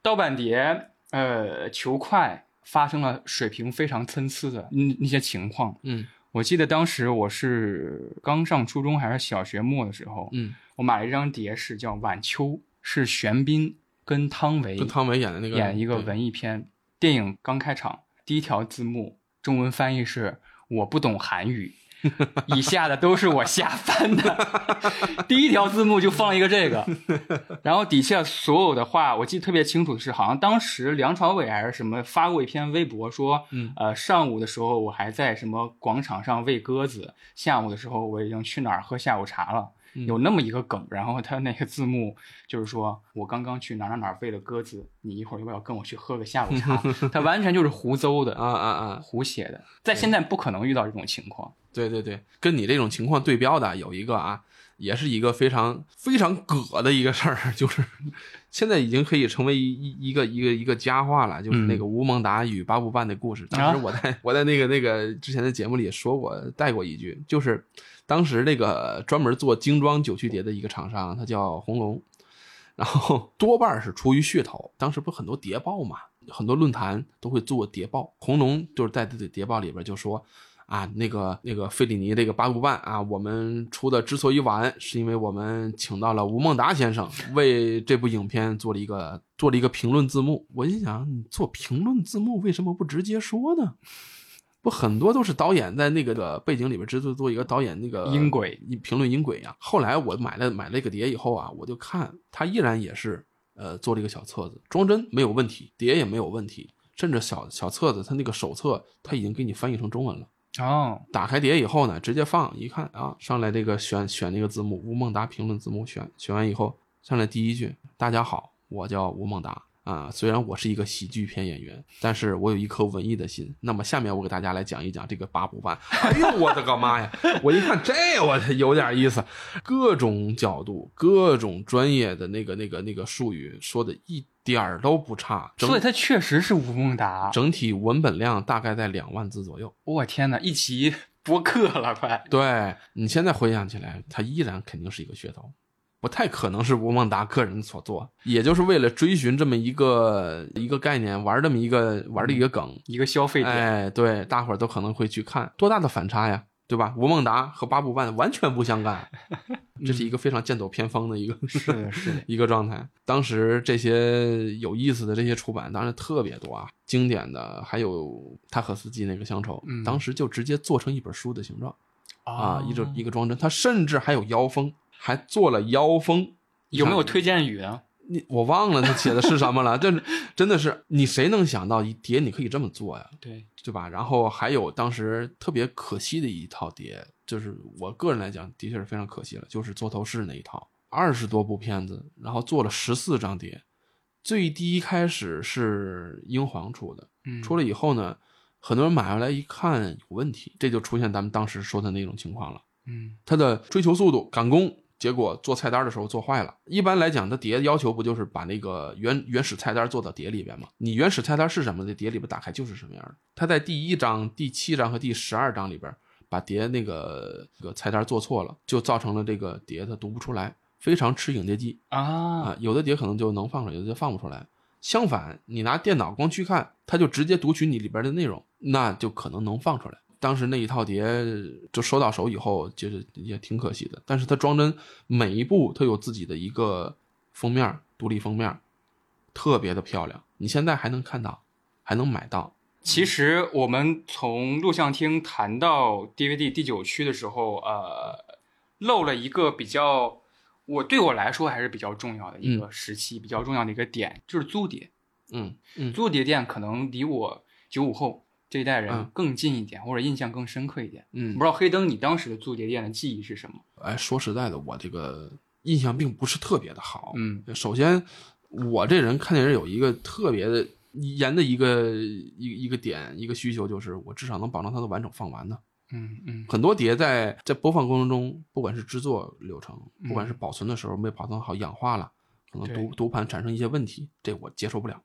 Speaker 2: 盗版碟，呃，求快发生了水平非常参差的那那些情况。
Speaker 1: 嗯
Speaker 2: 我记得当时我是刚上初中还是小学末的时候，
Speaker 1: 嗯，
Speaker 2: 我买了一张碟是叫《晚秋》，是玄彬跟汤唯
Speaker 1: 跟汤唯演的那个
Speaker 2: 演一个文艺片。电影刚开场，第一条字幕中文翻译是“我不懂韩语”，<laughs> 以下的都是我瞎翻的。第一条字幕就放一个这个，然后底下所有的话，我记得特别清楚的是，好像当时梁朝伟还是什么发过一篇微博说，
Speaker 1: 嗯
Speaker 2: 呃，上午的时候我还在什么广场上喂鸽子，下午的时候我已经去哪儿喝下午茶了。有那么一个梗，然后他那个字幕就是说我刚刚去哪儿哪儿哪儿喂了鸽子，你一会儿要不要跟我去喝个下午茶？<laughs> 他完全就是胡诌的
Speaker 1: 啊啊啊！
Speaker 2: 胡写的，在现在不可能遇到这种情况。
Speaker 1: 对对对，跟你这种情况对标的有一个啊，也是一个非常非常葛的一个事儿，<laughs> 就是现在已经可以成为一一一个一个一个佳话了，就是那个吴孟达与八部半的故事。当时我在我在那个那个之前的节目里也说过带过一句，就是当时那个专门做精装九曲碟的一个厂商，他叫红龙，然后多半是出于噱头。当时不很多谍报嘛，很多论坛都会做谍报，红龙就是在这个谍报里边就说。啊，那个那个费里尼这个八部半啊，我们出的之所以晚，是因为我们请到了吴孟达先生为这部影片做了一个做了一个评论字幕。我心想，你做评论字幕为什么不直接说呢？不，很多都是导演在那个的背景里边制作做一个导演那个
Speaker 2: 音轨
Speaker 1: 评论音轨啊。后来我买了买了一个碟以后啊，我就看他依然也是呃做了一个小册子，装帧没有问题，碟也没有问题，甚至小小册子他那个手册他已经给你翻译成中文了。
Speaker 2: 哦，
Speaker 1: 打开碟以后呢，直接放，一看啊，上来这个选选那个字幕，吴孟达评论字幕选选完以后，上来第一句：“大家好，我叫吴孟达啊，虽然我是一个喜剧片演员，但是我有一颗文艺的心。那么下面我给大家来讲一讲这个八部半。哎呦我的个妈呀！我一看这我有点意思，各种角度、各种专业的那个那个那个术语说的一点儿都不差，整
Speaker 2: 所以他确实是吴孟达。
Speaker 1: 整体文本量大概在两万字左右。
Speaker 2: 我天哪，一集播客了，快！
Speaker 1: 对你现在回想起来，它依然肯定是一个噱头，不太可能是吴孟达个人所做，也就是为了追寻这么一个一个概念，玩这么一个玩的一个梗。
Speaker 2: 一个消费点，
Speaker 1: 哎，对，大伙儿都可能会去看，多大的反差呀，对吧？吴孟达和八部半完全不相干，<laughs> 这是一个非常剑走偏锋的一个
Speaker 2: 是，是。
Speaker 1: 一个状态。当时这些有意思的这些出版当然特别多啊，经典的还有塔可斯基那个乡愁，
Speaker 2: 嗯
Speaker 1: 当时就直接做成一本书的形状。啊，一
Speaker 2: 个
Speaker 1: 个一个装帧，他甚至还有腰封，还做了腰封。
Speaker 2: 有没有推荐语啊？
Speaker 1: 你我忘了他写的是什么了，<laughs> 这真的是你谁能想到一碟你可以这么做呀，
Speaker 2: 对，
Speaker 1: 对吧？然后还有当时特别可惜的一套碟，就是我个人来讲的确是非常可惜了，就是座头市那一套，二十多部片子，然后做了十四张碟，最低开始是英皇出的，
Speaker 2: 嗯，
Speaker 1: 出了以后呢，很多人买回来一看有问题，这就出现咱们当时说的那种情况了。
Speaker 2: 嗯
Speaker 1: 他的追求速度赶工，结果做菜单的时候做坏了。一般来讲，它碟要求不就是把那个原原始菜单做到碟里边吗？你原始菜单是什么，这碟里边打开就是什么样的。它在第一章、第七章和第十二章里边把碟那个这个菜单做错了，就造成了这个碟它读不出来，非常吃影碟机
Speaker 2: 啊，
Speaker 1: 啊。有的碟可能就能放出来，有的就放不出来。相反，你拿电脑光去看，它就直接读取你里边的内容，那就可能能放出来。当时那一套碟就收到手以后，就是也挺可惜的。但是它装帧每一部它有自己的一个封面，独立封面，特别的漂亮。你现在还能看到，还能买到。
Speaker 2: 其实我们从录像厅谈到 DVD 第九区的时候，呃，漏了一个比较，我对我来说还是比较重要的一个时期，比较重要的一个点，就是租碟。
Speaker 1: 嗯嗯，
Speaker 2: 租碟店可能离我九五后这一代人
Speaker 1: 嗯
Speaker 2: 更近一点，或者印象更深刻一点。
Speaker 1: 嗯
Speaker 2: 不知道黑灯你当时的租碟店的记忆是什么？
Speaker 1: 哎，说实在的，我这个印象并不是特别的好。
Speaker 2: 嗯，
Speaker 1: 首先，我这人看电影有一个特别的严的一个一一个点，一个需求，就是我至少能保证它的完整放完呢。
Speaker 2: 嗯嗯
Speaker 1: 很多碟在在播放过程中，不管是制作流程，
Speaker 2: 嗯
Speaker 1: 不管是保存的时候没保存好，氧化了，可可能读读盘产生一些问题，这我接受不了。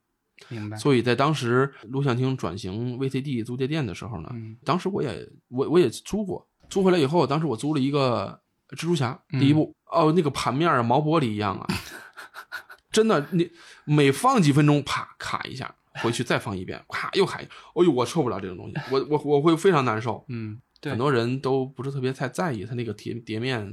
Speaker 2: 明白。
Speaker 1: 所以在当时录像厅转型 VCD 租借店的时候呢，
Speaker 2: 嗯
Speaker 1: 当时我也我我也租过，租回来以后，当时我租了一个蜘蛛侠
Speaker 2: 嗯
Speaker 1: 第一部，哦，那个盘面啊毛玻璃一样啊，真的，你每放几分钟，啪卡一下，回去再放一遍，咔又卡一下，哎呦，我受不了这种东西，我我我会非常难受。
Speaker 2: 嗯，对。
Speaker 1: 很，多人都不是特别太在意它那个碟碟面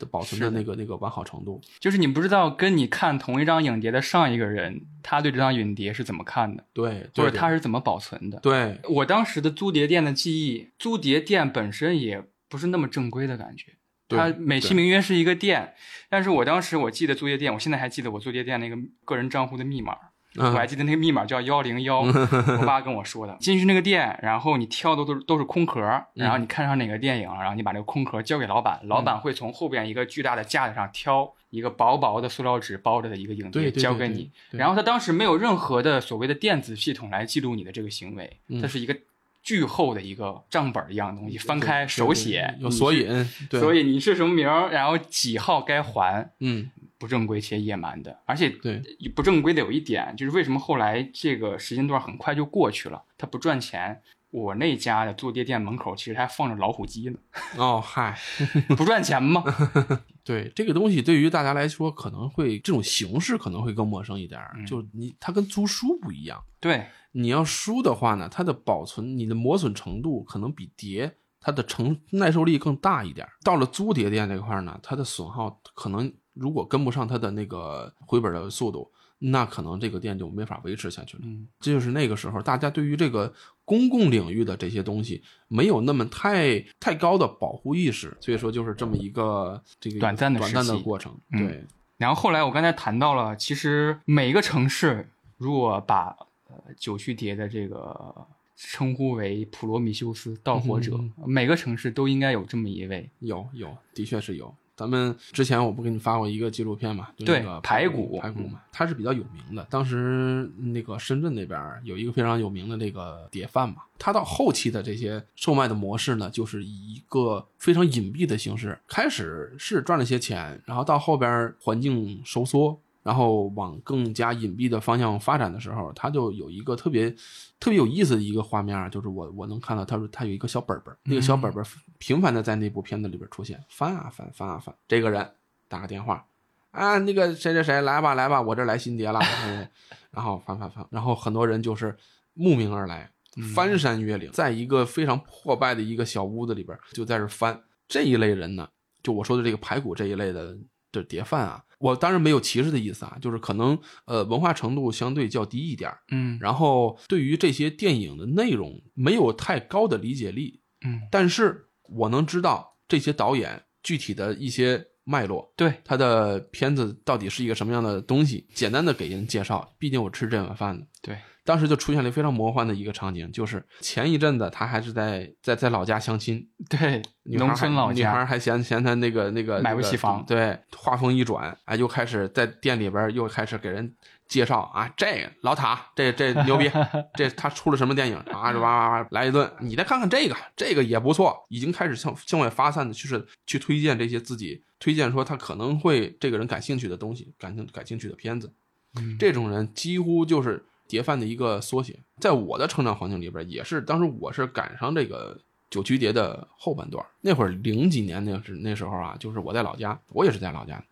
Speaker 1: 的保存的那个那个完好程度。
Speaker 2: 就是你不知道跟你看同一张影碟的上一个人，他对这张影碟是怎么看的，
Speaker 1: 对，
Speaker 2: 或者他是怎么保存的。
Speaker 1: 对
Speaker 2: 我当时的租碟店的记忆，租碟店本身也不是那么正规的感觉。
Speaker 1: 对
Speaker 2: 它美其名曰是一个店，但是我当时我记得租碟店，我现在还记得我租碟店那个个人账户的密码，
Speaker 1: 嗯
Speaker 2: 我还记得那个密码叫幺零幺，<laughs> 我爸跟我说的。进去那个店，然后你挑的都是都是空壳，然后你看上哪个电影，然后你把这个空壳交给老板，老板会从后边一个巨大的架子上挑一个薄薄的塑料纸包着的一个影碟交给你，然后他当时没有任何的所谓的电子系统来记录你的这个行为，
Speaker 1: 嗯。
Speaker 2: 它是一个巨厚的一个账本一样的东西，翻开手写，
Speaker 1: 有索引，
Speaker 2: 所以你是什么名儿，然后几号该还，
Speaker 1: 嗯，
Speaker 2: 不正规且野蛮的，而且
Speaker 1: 对
Speaker 2: 不正规的有一点就是为什么后来这个时间段很快就过去了，它不赚钱。我那家的租碟店门口其实还放着老虎机呢，<laughs>
Speaker 1: 哦嗨，<laughs>
Speaker 2: 不赚钱吗？<laughs>
Speaker 1: 对这个东西对于大家来说可能会这种形式可能会更陌生一点就你它跟租书不一样。
Speaker 2: 对，
Speaker 1: 你要书的话呢，它的保存、你的磨损程度可能比碟它的承耐受力更大一点。到了租碟店这块呢，它的损耗可能如果跟不上它的那个回本的速度，那可能这个店就没法维持下去了。
Speaker 2: 嗯，
Speaker 1: 这就是那个时候大家对于这个公共领域的这些东西没有那么太太高的保护意识，所以说就是这么一个这个
Speaker 2: 短暂的
Speaker 1: 短暂的过程。
Speaker 2: 嗯
Speaker 1: 对，
Speaker 2: 然后后来我刚才谈到了，其实每一个城市如果把呃九曲蝶的这个称呼为普罗米修斯盗火者，
Speaker 1: 嗯
Speaker 2: 每个城市都应该有这么一位。
Speaker 1: 有有，的确是有。咱们之前我不给你发过一个纪录片嘛？就
Speaker 2: 对
Speaker 1: 那个
Speaker 2: 排
Speaker 1: 骨
Speaker 2: 骨
Speaker 1: 排骨嘛，它是比较有名的。当时那个深圳那边有一个非常有名的那个碟贩嘛，它到后期的这些售卖的模式呢，就是以一个非常隐蔽的形式，开始是赚了些钱，然后到后边环境收缩。然后往更加隐蔽的方向发展的时候，他就有一个特别特别有意思的一个画面儿，就是我我能看到，他说他有一个小本本，那个小本本频繁的在那部片子里边出现，翻啊翻，翻啊翻。这个人打个电话，啊，那个谁谁谁来吧来吧，我这来新碟了，嗯然后翻翻翻，然后很多人就是慕名而来，翻山越岭，在一个非常破败的一个小屋子里边，就在这翻。这一类人呢，就我说的这个排骨这一类的的碟贩啊，我当然没有歧视的意思啊，就是可能呃文化程度相对较低一点儿，
Speaker 2: 嗯。
Speaker 1: 然后对于这些电影的内容没有太高的理解力，
Speaker 2: 嗯，
Speaker 1: 但是我能知道这些导演具体的一些脉络，
Speaker 2: 对，
Speaker 1: 他的片子到底是一个什么样的东西，简单的给人介绍。毕竟我吃这碗饭的，
Speaker 2: 对，
Speaker 1: 当时就出现了非常魔幻的一个场景，就是前一阵子他还是在在在老家相亲，<laughs>
Speaker 2: 对，农村老家，
Speaker 1: 女孩还嫌嫌他那个那个
Speaker 2: 买不起房
Speaker 1: 对，话锋一转，哎，又开始在店里边又开始给人介绍啊，这个老塔，这这牛逼，<laughs> 这他出了什么电影啊？哇哇哇来一顿，你再看看这个，这个也不错，已经开始向向外发散的，就是去推荐这些自己推荐说他可能会这个人感兴趣的东西，感兴感兴趣的片子。
Speaker 2: 嗯
Speaker 1: 这种人几乎就是碟贩的一个缩写。在我的成长环境里边，也是当时我是赶上这个九曲碟的后半段，那会儿零几年那是那时候啊，就是我在老家，我也是在老家，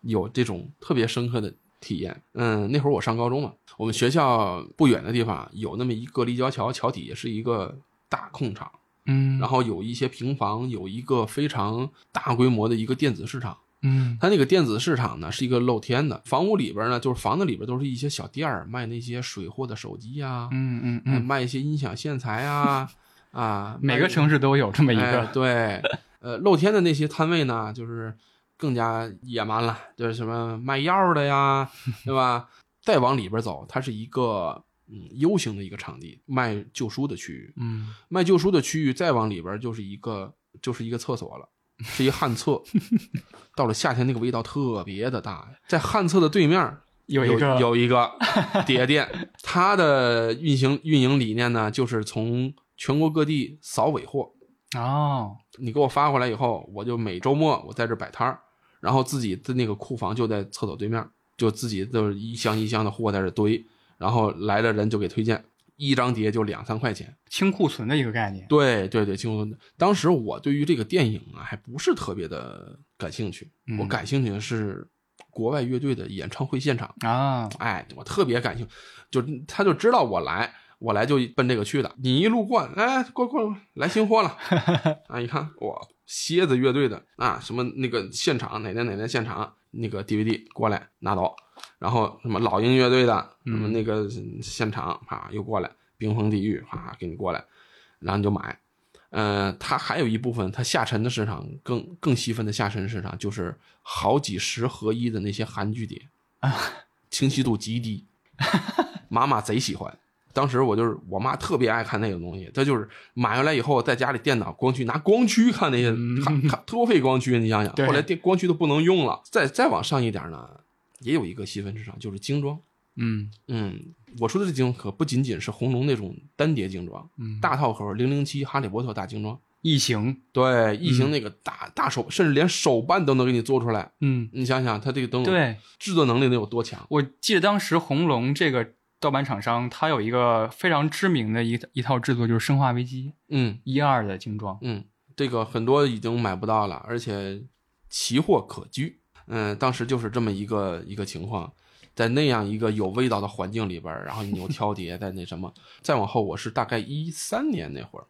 Speaker 1: 有这种特别深刻的体验。嗯，那会儿我上高中嘛，我们学校不远的地方有那么一个立交桥，桥底下是一个大空场，
Speaker 2: 嗯，
Speaker 1: 然后有一些平房，有一个非常大规模的一个电子市场。
Speaker 2: 嗯
Speaker 1: 它那个电子市场呢是一个露天的，房屋里边呢就是房子里边都是一些小店儿，卖那些水货的手机呀、
Speaker 2: 嗯嗯
Speaker 1: 哎
Speaker 2: 嗯，
Speaker 1: 卖一些音响线材啊，啊，<laughs>
Speaker 2: 每个城市都有这么一
Speaker 1: 哎
Speaker 2: 个，
Speaker 1: 对，呃，露天的那些摊位呢，就是更加野蛮了，就是什么卖药的呀，对吧？再往里边走，它是一个嗯 U 型的一个场地，卖旧书的区域。
Speaker 2: 嗯
Speaker 1: 卖旧书的区域再往里边就是一个就是一个厕所了，是一旱厕。<laughs> 到了夏天，那个味道特别的大。在旱厕的对面有
Speaker 2: 有一个
Speaker 1: 有一个 <laughs> 碟店，它的运行运营理念呢，就是从全国各地扫尾货。
Speaker 2: 哦，
Speaker 1: 你给我发过来以后，我就每周末我在这摆摊儿，然后自己的那个库房就在厕所对面，就自己都是一箱一箱的货在这堆，然后来的人就给推荐，一张碟就两三块钱。
Speaker 2: 清库存的一个概念。
Speaker 1: 对对对，清库存。当时我对于这个电影啊，还不是特别的感兴趣，
Speaker 2: 嗯
Speaker 1: 我感兴趣的是国外乐队的演唱会现场。
Speaker 2: 啊，
Speaker 1: 哎，我特别感兴趣，就他就知道我来，我来就奔这个去的。你一路过，哎，过过来新货了，<laughs> 啊，一看哇，蝎子乐队的啊，什么那个现场哪年哪年现场那个 DVD 过来拿走，然后什么老鹰乐队的什么那个现场啊又过来，冰封地狱啊给你过来，然后你就买。呃，它还有一部分，它下沉的市场更更细分的下沉市场，就是好几十合一的那些韩剧碟清晰度极低，<laughs> 妈妈贼喜欢。当时我就是我妈特别爱看那个东西，她就是买回来以后在家里电脑光驱拿光驱看那些看看多费光驱，你想想，后来电光驱都不能用了。再再往上一点呢，也有一个细分市场，就是精装。
Speaker 2: 嗯
Speaker 1: 嗯，我说的这精装可不仅仅是红龙那种单碟精装，
Speaker 2: 嗯，
Speaker 1: 大套盒零零七、哈利波特大精装，
Speaker 2: 异形，
Speaker 1: 对，异形那个大大手，甚至连手办都能给你做出来。
Speaker 2: 嗯，
Speaker 1: 你想想，它这个灯
Speaker 2: 对，
Speaker 1: 制作能力得有多强？
Speaker 2: 我记得当时红龙这个盗版厂商，它有一个非常知名的一一套制作，就是《生化危机
Speaker 1: 嗯》
Speaker 2: 一二的精装。
Speaker 1: 嗯，这个很多已经买不到了，而且奇货可居。嗯，当时就是这么一个一个情况，在那样一个有味道的环境里边儿，然后你又挑碟，在那什么，再往后我是大概一三年那会儿，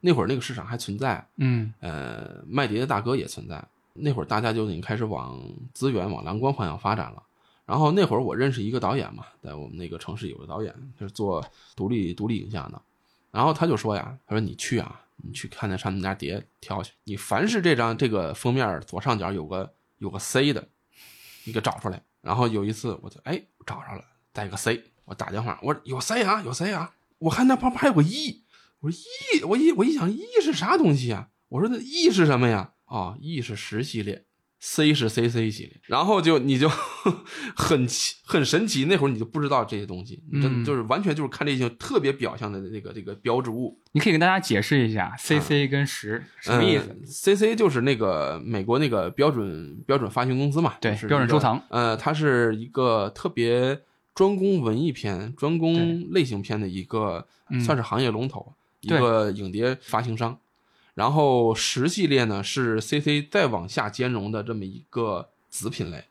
Speaker 1: 那会儿那个市场还存在，
Speaker 2: 嗯
Speaker 1: 呃，卖碟的大哥也存在。那会儿大家就已经开始往资源往蓝光方向发展了。然后那会儿我认识一个导演嘛，在我们那个城市有个导演，就是做独立独立影像的。然后他就说呀，他说你去啊，你去看那上面家碟挑去，你凡是这张这个封面左上角有个有个 C 的，你给找出来。然后有一次我就哎找着了，带个 C，我打电话我说有 C 啊有 C 啊，我看那旁边还有个 E，我说 E 我一我一想 E 是啥东西啊？我说那 E 是什么呀？哦，E 是十系列。C 是 CC 系列，然后就你就 <laughs> 很奇很神奇，那会儿你就不知道这些东西，你真就是完全就是看这些特别表象的那个这个标志物，
Speaker 2: 你可以跟大家解释一下 CC 跟十什么意思？
Speaker 1: 嗯 CC 就是那个美国那个标准标准发行公司嘛，
Speaker 2: 对
Speaker 1: 就是一个
Speaker 2: 标准收藏。
Speaker 1: 呃，它是一个特别专攻文艺片、专攻类型片的一个，
Speaker 2: 嗯
Speaker 1: 算是行业龙头，一个影碟发行商。然后十系列呢是 CC 再往下兼容的这么一个子品类，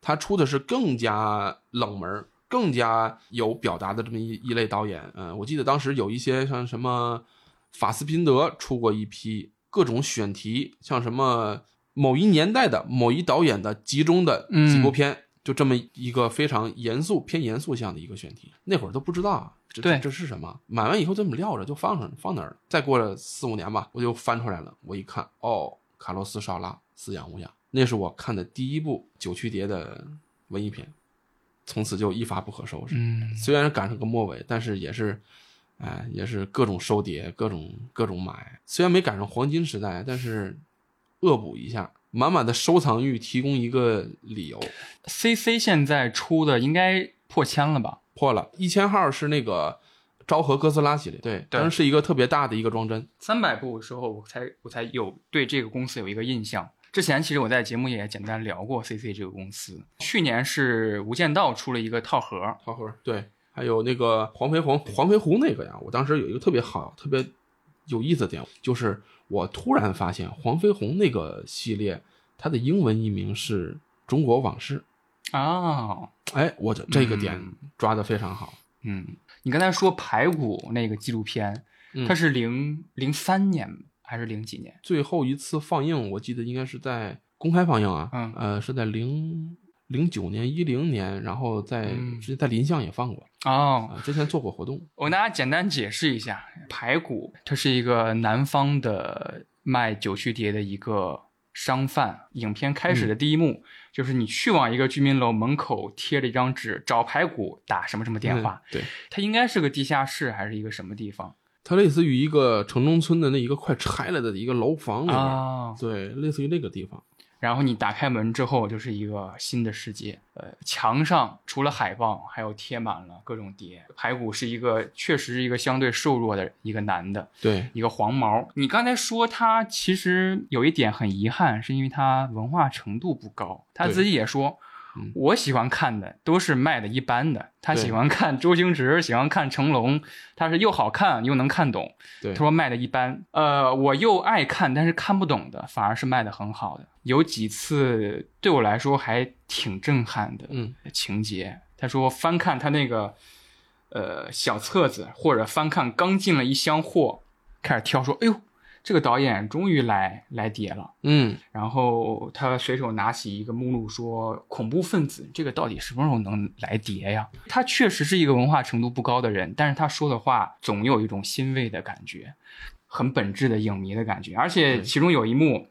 Speaker 1: 它出的是更加冷门、更加有表达的这么一一类导演。嗯、我记得当时有一些像什么法斯宾德出过一批各种选题，像什么某一年代的某一导演的集中的几部片，就这么一个非常严肃、偏严肃向的一个选题。那会儿都不知道啊，这
Speaker 2: 对
Speaker 1: 这这是什么？买完以后这么撂着就放上放那儿了。再过了四五年吧，我就翻出来了，我一看，哦，卡洛斯·绍拉《饲养无恙》，那是我看的第一部九曲碟的文艺片，从此就一发不可收拾。
Speaker 2: 嗯，
Speaker 1: 虽然赶上个末尾，但是也是，哎，也是各种收碟，各种各种买。虽然没赶上黄金时代，但是恶补一下，满满的收藏欲，提供一个理由。
Speaker 2: CC 现在出的应该破千了吧？
Speaker 1: 破了一千号是那个昭和哥斯拉系列，对，当时是一个特别大的一个装帧。
Speaker 2: 三百部的时候，我才我才有对这个公司有一个印象。之前其实我在节目也简单聊过 CC 这个公司。去年是《无间道》出了一个套盒，
Speaker 1: 套盒对，还有那个黄飞鸿、黄飞鸿那个呀，我当时有一个特别好、特别有意思的点，就是我突然发现黄飞鸿那个系列，它的英文译名是《中国往事》。
Speaker 2: 哦，
Speaker 1: 哎，我这这个点
Speaker 2: 嗯。
Speaker 1: 抓的非常好。
Speaker 2: 嗯，你刚才说排骨那个纪录片，
Speaker 1: 嗯。
Speaker 2: 它是零零三年还是零几年？
Speaker 1: 最后一次放映，我记得应该是在公开放映啊，
Speaker 2: 嗯。
Speaker 1: 呃，是在零零九年、一零年，然后在
Speaker 2: 嗯。
Speaker 1: 直接在林相也放过。
Speaker 2: 哦，
Speaker 1: 啊，之前做过活动。
Speaker 2: 我跟大家简单解释一下，排骨它是一个南方的卖九曲碟的一个商贩。影片开始的第一幕、就是你去往一个居民楼门口贴了一张纸，找排骨打什么什么电话。
Speaker 1: 嗯对，
Speaker 2: 它应该是个地下室还是一个什么地方
Speaker 1: 它类似于一个城中村的那一个快拆了的一个楼房里面，
Speaker 2: 啊？
Speaker 1: 对，类似于那个地方。
Speaker 2: 然后你打开门之后，就是一个新的世界。呃，墙上除了海报，还有贴满了各种碟。排骨是一个，确实是一个相对瘦弱的一个男的，
Speaker 1: 对，
Speaker 2: 一个黄毛。你刚才说他其实有一点很遗憾，是因为他文化程度不高。他自己也说，
Speaker 1: 嗯
Speaker 2: 我喜欢看的都是卖的一般的，他喜欢看周星驰，喜欢看成龙，他是又好看又能看懂。
Speaker 1: 对
Speaker 2: 他说卖的一般，呃，我又爱看但是看不懂的，反而是卖的很好的。有几次对我来说还挺震撼的
Speaker 1: 嗯
Speaker 2: 情节。他说翻看他那个呃小册子，或者翻看刚进了一箱货，开始挑说，哎呦，这个导演终于来来碟了。
Speaker 1: 嗯
Speaker 2: 然后他随手拿起一个目录说：“恐怖分子，这个到底什么时候能来碟呀？”他确实是一个文化程度不高的人，但是他说的话总有一种欣慰的感觉，很本质的影迷的感觉。而且其中有一幕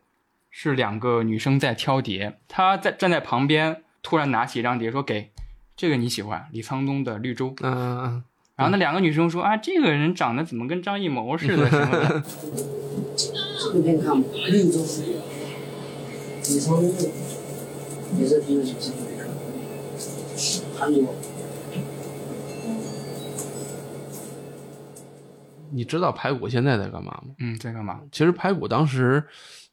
Speaker 2: 是两个女生在挑碟，他在站在旁边，突然拿起一张碟说：“给，这个你喜欢，李沧东的《绿洲》。”
Speaker 1: 嗯嗯嗯
Speaker 2: 然后那两个女生说：“啊，这个人长得怎么跟张艺谋似的 <laughs> 什么的。”
Speaker 1: 你知道排骨现在在干嘛吗？
Speaker 2: 嗯，在干嘛？
Speaker 1: 其实排骨当时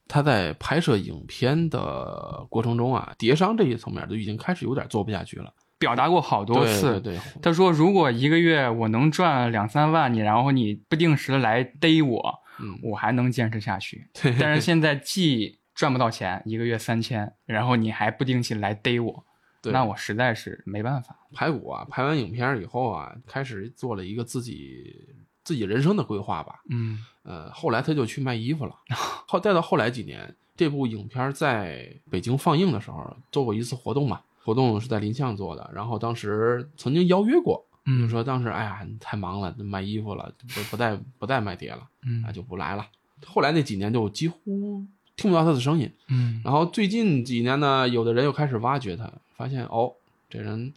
Speaker 1: 他在拍摄影片的过程中啊，叠商这一层面都已经开始有点做不下去了。
Speaker 2: 表达过好多次，
Speaker 1: 对对对，
Speaker 2: 他说：“如果一个月我能赚两三万，你然后你不定时的来逮我，
Speaker 1: 嗯
Speaker 2: 我还能坚持下去。<laughs> 但是现在既赚不到钱，一个月三千，然后你还不定期来逮我，
Speaker 1: 对
Speaker 2: 那我实在是没办法。
Speaker 1: 排骨啊，拍完影片以后啊，开始做了一个自己自己人生的规划吧。
Speaker 2: 嗯
Speaker 1: 呃，后来他就去卖衣服了。<laughs> 后再到后来几年，这部影片在北京放映的时候做过一次活动嘛，活动是在林巷做的。然后当时曾经邀约过，就
Speaker 2: 嗯
Speaker 1: 说当时哎呀你太忙了，卖衣服了，不不再不再卖碟了，
Speaker 2: 嗯
Speaker 1: 啊就不来了。后来那几年就几乎听不到他的声音。
Speaker 2: 嗯
Speaker 1: 然后最近几年呢，有的人又开始挖掘他，发现哦，这人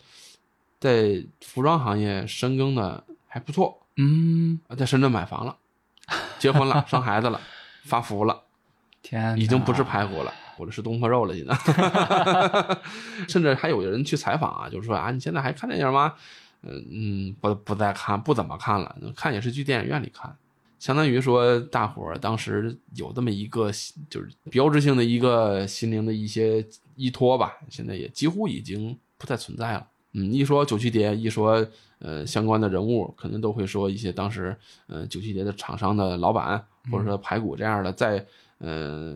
Speaker 1: 在服装行业深耕的还不错，
Speaker 2: 嗯，
Speaker 1: 在深圳买房了，结婚了，<laughs> 生孩子了，发福了，
Speaker 2: 天，
Speaker 1: 已经不是排骨了，或者是东坡肉了，现在。<laughs> 甚至还有人去采访啊，就是说啊，你现在还看电影吗？嗯嗯，不不再看，不怎么看了，看也是去电影院里看。相当于说，大伙儿当时有这么一个就是标志性的一个心灵的一些依托吧，现在也几乎已经不再存在了。嗯，一说九曲碟，一说呃相关的人物，肯定都会说一些当时呃九曲碟的厂商的老板，或者说排骨这样的在呃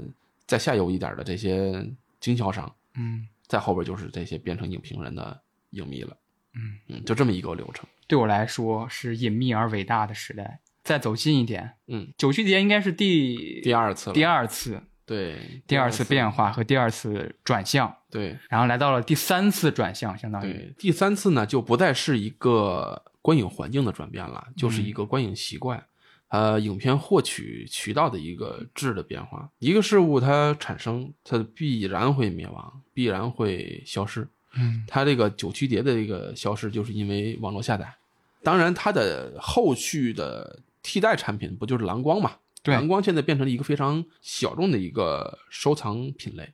Speaker 1: 再下游一点的这些经销商，
Speaker 2: 嗯
Speaker 1: 再后边就是这些变成影评人的影迷了。
Speaker 2: 嗯
Speaker 1: 嗯，就这么一个流程。
Speaker 2: 对我来说是隐秘而伟大的时代。再走近一点，
Speaker 1: 嗯，
Speaker 2: 九曲节应该是第
Speaker 1: 第二次，
Speaker 2: 第二次
Speaker 1: 对
Speaker 2: 第二次变化和第二次转向，
Speaker 1: 对
Speaker 2: 然后来到了第三次转向，相当于
Speaker 1: 对，第三次呢就不再是一个观影环境的转变了，就是一个观影习惯。呃，影片获取渠道的一个质的变化，一个事物它产生，它必然会灭亡，必然会消失。
Speaker 2: 嗯
Speaker 1: 它这个九曲碟的这个消失，就是因为网络下载。当然，它的后续的替代产品不就是蓝光嘛？
Speaker 2: 对
Speaker 1: 蓝光现在变成了一个非常小众的一个收藏品类。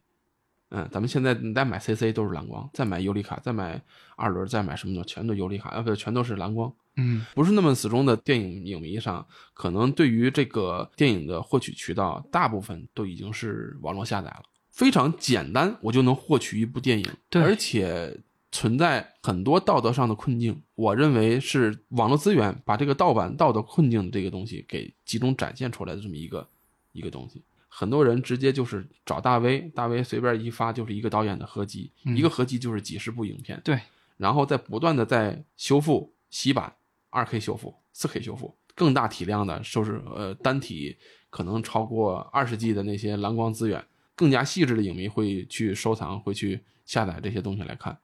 Speaker 1: 嗯，咱们现在你再买 CC 都是蓝光，再买尤里卡，再买二轮，再买什么的，全都尤里卡，啊，不，全都是蓝光。
Speaker 2: 嗯。
Speaker 1: 不是那么死忠的电影影迷上，可能对于这个电影的获取渠道，大部分都已经是网络下载了，非常简单，我就能获取一部电影，
Speaker 2: 对。
Speaker 1: 而且存在很多道德上的困境。我认为是网络资源把这个盗版道德困境的这个东西给集中展现出来的这么一个一个东西。很多人直接就是找大 V，大 V 随便一发就是一个导演的合集，
Speaker 2: 嗯。
Speaker 1: 一个合集就是几十部影片，
Speaker 2: 对，
Speaker 1: 然后再不断的在修复、洗版、二 K 修复、四 K 修复，更大体量的收拾呃单体可能超过二十 G 的那些蓝光资源，更加细致的影迷会去收藏，会去下载这些东西来看。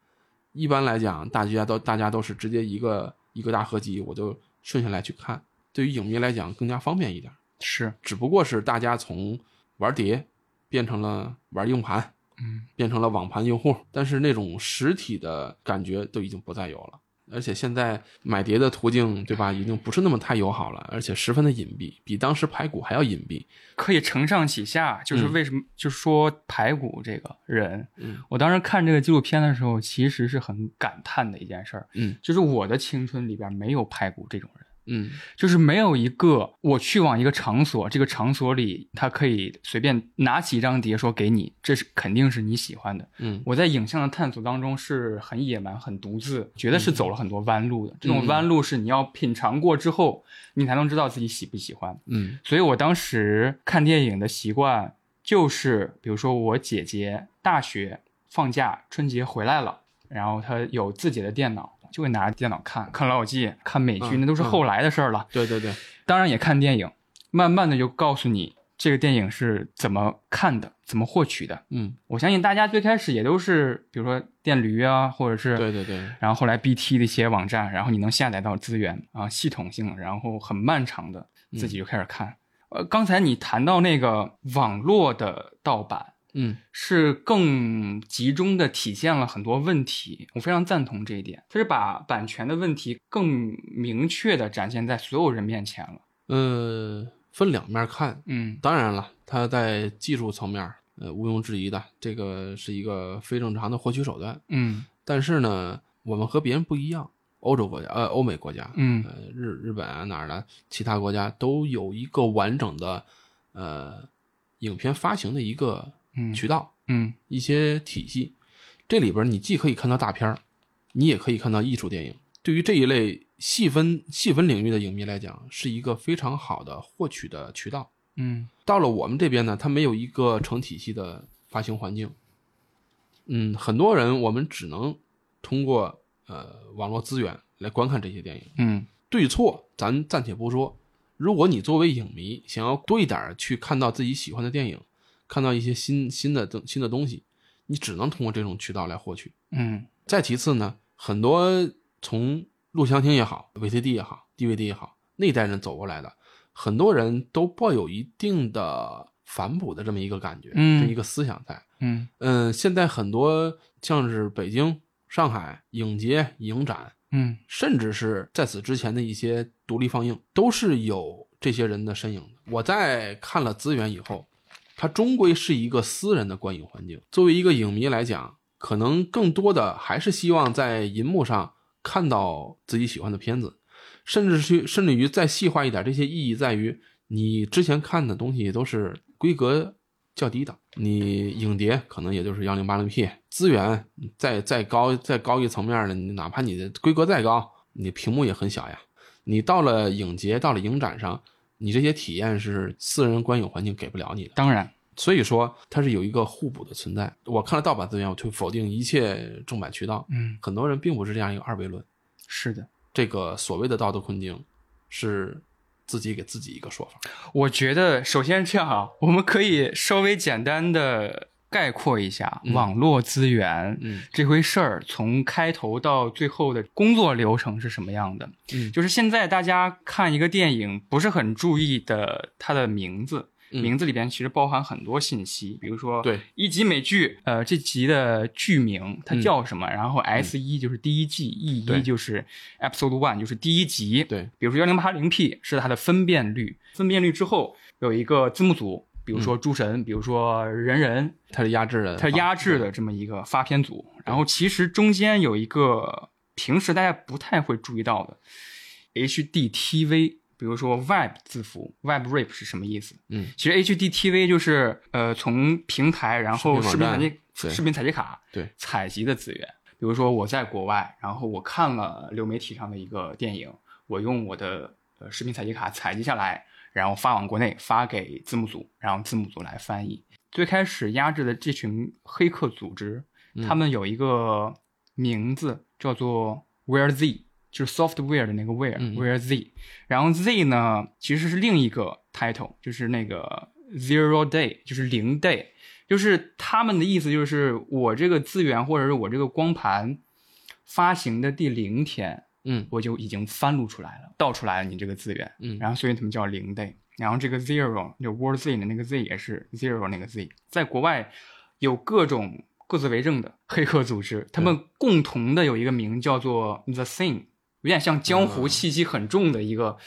Speaker 1: 一般来讲，大家都大家都是直接一个一个大合集，我就顺下来去看。对于影迷来讲，更加方便一点。
Speaker 2: 是
Speaker 1: 只不过是大家从玩碟变成了玩硬盘，
Speaker 2: 嗯
Speaker 1: 变成了网盘用户，但是那种实体的感觉都已经不再有了。而且现在买碟的途径，对吧，已经不是那么太友好了，而且十分的隐蔽，比当时排骨还要隐蔽。
Speaker 2: 可以承上启下，就是
Speaker 1: 嗯
Speaker 2: 为什么？就是说排骨这个人，
Speaker 1: 嗯
Speaker 2: 我当时看这个纪录片的时候，其实是很感叹的一件事儿，
Speaker 1: 嗯
Speaker 2: 就是我的青春里边没有排骨这种人，
Speaker 1: 嗯
Speaker 2: 就是没有一个我去往一个场所，这个场所里他可以随便拿起一张碟说给你，这是肯定是你喜欢的。
Speaker 1: 嗯
Speaker 2: 我在影像的探索当中是很野蛮、很独自，觉得是走了很多弯路的。这种
Speaker 1: 嗯
Speaker 2: 弯路是你要品尝过之后，你才能知道自己喜不喜欢。
Speaker 1: 嗯
Speaker 2: 所以我当时看电影的习惯就是，比如说我姐姐大学放假春节回来了，然后她有自己的电脑，就会拿着电脑看看老友记、看美剧，
Speaker 1: 嗯
Speaker 2: 那都是后来的事儿了。
Speaker 1: 对对对，
Speaker 2: 当然也看电影，慢慢的就告诉你这个电影是怎么看的，怎么获取的。
Speaker 1: 嗯
Speaker 2: 我相信大家最开始也都是，比如说电驴啊，或者是
Speaker 1: 对对对，
Speaker 2: 然后后来 BT 的一些网站，然后你能下载到资源啊，系统性，然后很漫长的，自己就开始看。呃，刚才你谈到那个网络的盗版，
Speaker 1: 嗯
Speaker 2: 是更集中的体现了很多问题，我非常赞同这一点。它是把版权的问题更明确的展现在所有人面前了。
Speaker 1: 呃，分两面看，
Speaker 2: 嗯
Speaker 1: 当然了，它在技术层面，呃，毋庸置疑的，这个是一个非正常的获取手段。
Speaker 2: 嗯
Speaker 1: 但是呢，我们和别人不一样，欧洲国家，呃，欧美国家，
Speaker 2: 嗯
Speaker 1: 呃，日日本啊哪儿的其他国家都有一个完整的，呃，影片发行的一个
Speaker 2: 嗯
Speaker 1: 渠道，
Speaker 2: 嗯
Speaker 1: 一些体系。这里边你既可以看到大片儿，你也可以看到艺术电影。对于这一类细分细分领域的影迷来讲，是一个非常好的获取的渠道。
Speaker 2: 嗯
Speaker 1: 到了我们这边呢，它没有一个成体系的发行环境。嗯，很多人我们只能通过呃网络资源来观看这些电影。
Speaker 2: 嗯
Speaker 1: 对错咱暂且不说，如果你作为影迷想要多一点去看到自己喜欢的电影，看到一些新新的东新的东西，你只能通过这种渠道来获取。
Speaker 2: 嗯
Speaker 1: 再其次呢，很多从录像厅也好、VCD 也好、DVD 也好那一代人走过来的，很多人都抱有一定的反哺的这么一个感觉，
Speaker 2: 嗯
Speaker 1: 这一个思想在。
Speaker 2: 嗯
Speaker 1: 嗯，现在很多像是北京、上海影节、影展，
Speaker 2: 嗯
Speaker 1: 甚至是在此之前的一些独立放映，都是有这些人的身影的。我在看了资源以后，它终归是一个私人的观影环境。作为一个影迷来讲，可能更多的还是希望在银幕上看到自己喜欢的片子，甚至去甚至于再细化一点，这些意义在于你之前看的东西都是规格较低的，你影碟可能也就是幺零八零 P，资源再再高再高一层面的，你哪怕你的规格再高，你屏幕也很小呀。你到了影节，到了影展上，你这些体验是私人观影环境给不了你的。
Speaker 2: 当然，
Speaker 1: 所以说它是有一个互补的存在。我看了盗版资源，我就否定一切正版渠道。
Speaker 2: 嗯，
Speaker 1: 很多人并不是这样一个二维论。
Speaker 2: 是的。
Speaker 1: 这个所谓的道德困境，是自己给自己一个说法。
Speaker 2: 我觉得首先这样啊，我们可以稍微简单的概括一下
Speaker 1: 嗯
Speaker 2: 网络资源
Speaker 1: 嗯
Speaker 2: 这回事儿，从开头到最后的工作流程是什么样的。
Speaker 1: 嗯
Speaker 2: 就是现在大家看一个电影不是很注意的它的名字。
Speaker 1: 嗯
Speaker 2: 名字里边其实包含很多信息，比如说
Speaker 1: 对
Speaker 2: 一集美剧，呃，这集的剧名它叫什么？然后 S 一就是第一季，E 一就是 Episode One，就是第一集。
Speaker 1: 对，
Speaker 2: 比如说幺零八零 P 是它的分辨率，分辨率之后有一个字幕组，比如说诸神，比如说人人，
Speaker 1: 它是压制的，
Speaker 2: 它压制的这么一个发片组。然后其实中间有一个平时大家不太会注意到的 HDTV，比如说 Web 字符，Web Rip 是什么意思？
Speaker 1: 嗯，
Speaker 2: 其实 HDTV 就是呃从平台然后视
Speaker 1: 频
Speaker 2: 采集视频采集卡
Speaker 1: 对
Speaker 2: 采集的资源。比如说我在国外，然后我看了流媒体上的一个电影，我用我的呃视频采集卡采集下来，然后发往国内，发给字幕组，然后字幕组来翻译。最开始压制的这群黑客组织，
Speaker 1: 嗯
Speaker 2: 他们有一个名字叫做 Where Z，就是 software 的那个 Where、
Speaker 1: 嗯。
Speaker 2: Where Z，然后 Z 呢其实是另一个 title，就是那个 Zero Day，就是零 day，就是他们的意思就是我这个资源或者是我这个光盘发行的第零天，
Speaker 1: 嗯。
Speaker 2: 我就已经翻录出来了，倒出来了你这个资源，
Speaker 1: 嗯。
Speaker 2: 然后所以他们叫零 day，然后这个 zero 就 word z 的那个 z 也是 zero 那个 z，在国外有各种各自为政的黑客组织，他们共同的有一个名叫做 the thing，有点像江湖气息很重的一个、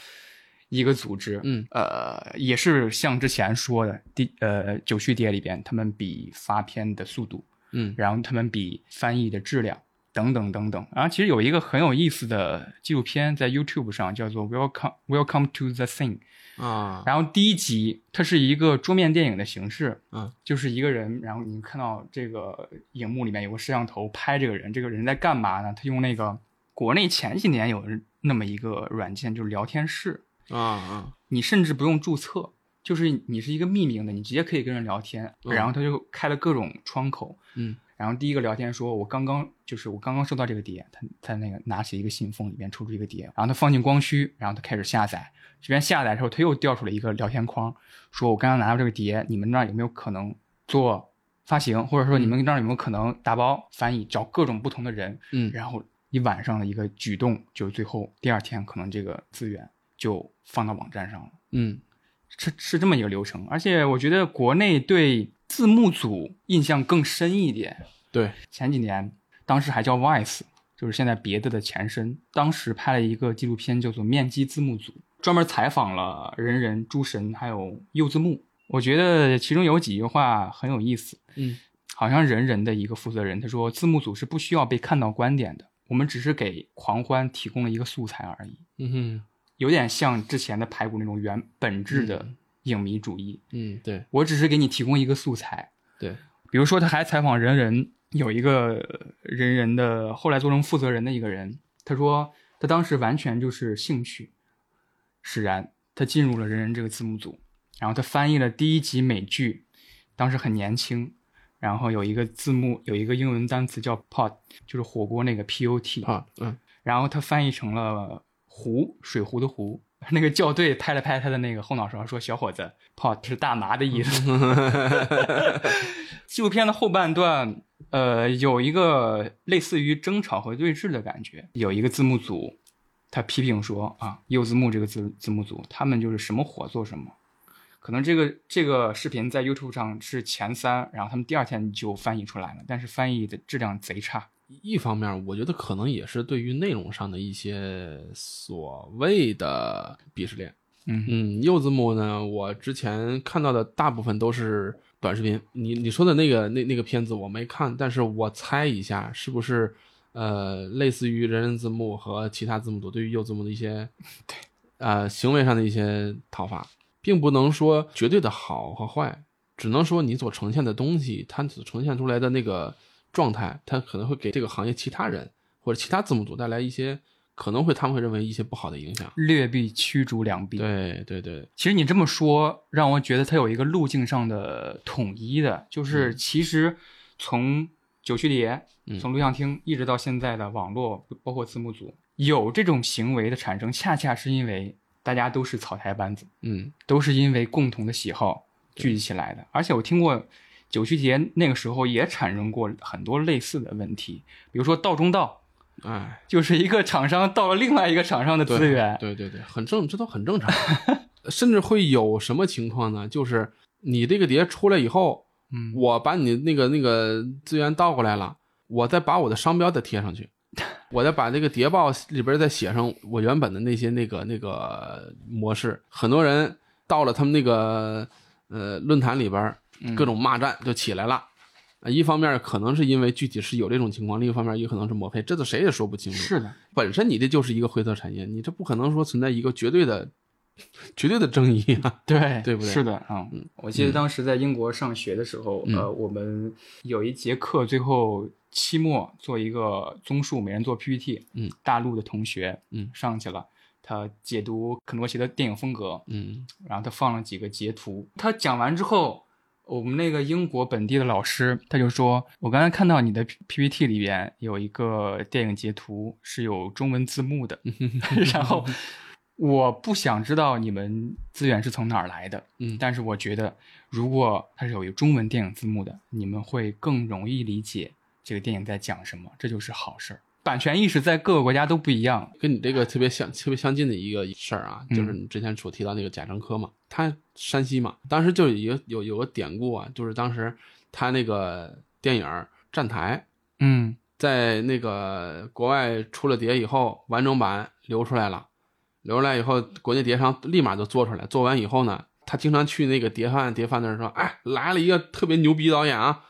Speaker 2: 一个组织，
Speaker 1: 嗯。
Speaker 2: 呃，也是像之前说的第呃九序碟里边，他们比发片的速度，
Speaker 1: 嗯。
Speaker 2: 然后他们比翻译的质量等等等等。然后其实有一个很有意思的纪录片在 YouTube 上，叫做《Welcome Welcome to the Thing》。
Speaker 1: 啊，
Speaker 2: 然后第一集它是一个桌面电影的形式，
Speaker 1: 嗯，
Speaker 2: 就是一个人，然后你看到这个荧幕里面有个摄像头拍这个人，这个人在干嘛呢？他用那个国内前几年有那么一个软件，就是聊天室，
Speaker 1: 啊啊，
Speaker 2: 你甚至不用注册，就是你是一个匿名的，你直接可以跟人聊天，
Speaker 1: 嗯
Speaker 2: 然后他就开了各种窗口，
Speaker 1: 嗯，
Speaker 2: 然后第一个聊天说，我刚刚就是我刚刚收到这个碟，他他那个拿起一个信封，里面抽出一个碟，然后他放进光驱，然后他开始下载，这边下载之后，他又调出了一个聊天框，说我刚刚拿到这个碟，你们那儿有没有可能做发行，或者说你们那儿有没有可能打包翻译，找各种不同的人，
Speaker 1: 嗯。
Speaker 2: 然后一晚上的一个举动，就最后第二天可能这个资源就放到网站上了。
Speaker 1: 嗯。
Speaker 2: 是是这么一个流程，而且我觉得国内对字幕组印象更深一点。
Speaker 1: 对，
Speaker 2: 前几年，当时还叫 Vice，就是现在别的的前身。当时拍了一个纪录片，叫做《面基字幕组》，专门采访了人人、诸神还有柚字幕。我觉得其中有几句话很有意思。
Speaker 1: 嗯，
Speaker 2: 好像人人的一个负责人他说，字幕组是不需要被看到观点的，我们只是给狂欢提供了一个素材而已。
Speaker 1: 嗯哼，
Speaker 2: 有点像之前的排骨那种原本质的
Speaker 1: 嗯
Speaker 2: 影迷主义。
Speaker 1: 嗯，对
Speaker 2: 我只是给你提供一个素材。
Speaker 1: 对，
Speaker 2: 比如说，他还采访人人有一个人人的后来做成负责人的一个人，他说他当时完全就是兴趣使然，他进入了人人这个字幕组，然后他翻译了第一集美剧，当时很年轻，然后有一个字幕有一个英文单词叫 pot，就是火锅那个 p o t，
Speaker 1: 啊，嗯
Speaker 2: 然后他翻译成了壶，水壶的壶。<laughs> 那个校对拍了拍他的那个后脑勺，说：“小伙子，pot 是大麻的意思。<laughs> ”纪录片的后半段，呃，有一个类似于争吵和对峙的感觉。有一个字幕组，他批评说：“啊，右字幕这个字字幕组，他们就是什么火做什么。可能这个这个视频在 YouTube 上是前三，然后他们第二天就翻译出来了，但是翻译的质量贼差。
Speaker 1: 一方面，我觉得可能也是对于内容上的一些所谓的鄙视链。
Speaker 2: 嗯
Speaker 1: 嗯，柚字幕呢，我之前看到的大部分都是短视频。你你说的那个那那个片子我没看，但是我猜一下，是不是呃类似于人人字幕和其他字幕组对于柚字幕的一些 <laughs> 对呃行为上的一些讨伐，并不能说绝对的好和坏，只能说你所呈现的东西，它所呈现出来的那个状态，它可能会给这个行业其他人或者其他字幕组带来一些可能会他们会认为一些不好的影响。
Speaker 2: 劣币驱逐良币。
Speaker 1: 对对对，
Speaker 2: 其实你这么说，让我觉得它有一个路径上的统一的，就是其实从九曲碟，
Speaker 1: 嗯
Speaker 2: 从录像厅一直到现在的网络，包括字幕组，有这种行为的产生，恰恰是因为大家都是草台班子，
Speaker 1: 嗯
Speaker 2: 都是因为共同的喜好聚集起来的。而且我听过九曲节那个时候也产生过很多类似的问题，比如说道中道，
Speaker 1: 哎，
Speaker 2: 就是一个厂商盗了另外一个厂商的资源，
Speaker 1: 对对对，很正，这都很正常。甚至会有什么情况呢？就是你这个碟出来以后，
Speaker 2: 嗯，
Speaker 1: 我把你那个那个资源倒过来了，我再把我的商标再贴上去，<laughs> 我再把这个谍报里边再写上我原本的那些那个那个模式。很多人到了他们那个呃论坛里边，各种骂战就起来了。啊，一方面可能是因为具体是有这种情况，另一方面也可能是抹黑，这都谁也说不清楚。
Speaker 2: 是的，
Speaker 1: 本身你这就是一个灰色产业，你这不可能说存在一个绝对的、绝对的正义啊。
Speaker 2: 对
Speaker 1: 对不对
Speaker 2: 是的啊，我记得当时在英国上学的时候，
Speaker 1: 嗯
Speaker 2: 呃，我们有一节课，最后期末做一个综述，每人做 PPT。
Speaker 1: 嗯，
Speaker 2: 大陆的同学，
Speaker 1: 嗯
Speaker 2: 上去了，他解读肯罗奇的电影风格，
Speaker 1: 嗯
Speaker 2: 然后他放了几个截图。他讲完之后，我们那个英国本地的老师他就说：“我刚才看到你的 PPT 里边有一个电影截图是有中文字幕的，<laughs> 然后 <laughs> 我不想知道你们资源是从哪儿来的，
Speaker 1: 嗯
Speaker 2: 但是我觉得如果它是有一个中文电影字幕的，你们会更容易理解这个电影在讲什么，这就是好事儿。版权意识在各个国家都不一样，
Speaker 1: 跟你这个特别相特别相近的一个事儿啊，
Speaker 2: 嗯。
Speaker 1: 就是你之前所提到那个贾樟柯嘛，他山西嘛，当时就有一个有有个典故啊，就是当时他那个电影儿站台
Speaker 2: 嗯。
Speaker 1: 在那个国外出了碟以后，完整版流出来了，流出来以后，国内碟商立马就做出来，做完以后呢，他经常去那个碟贩碟贩那儿说，哎，来了一个特别牛逼导演啊，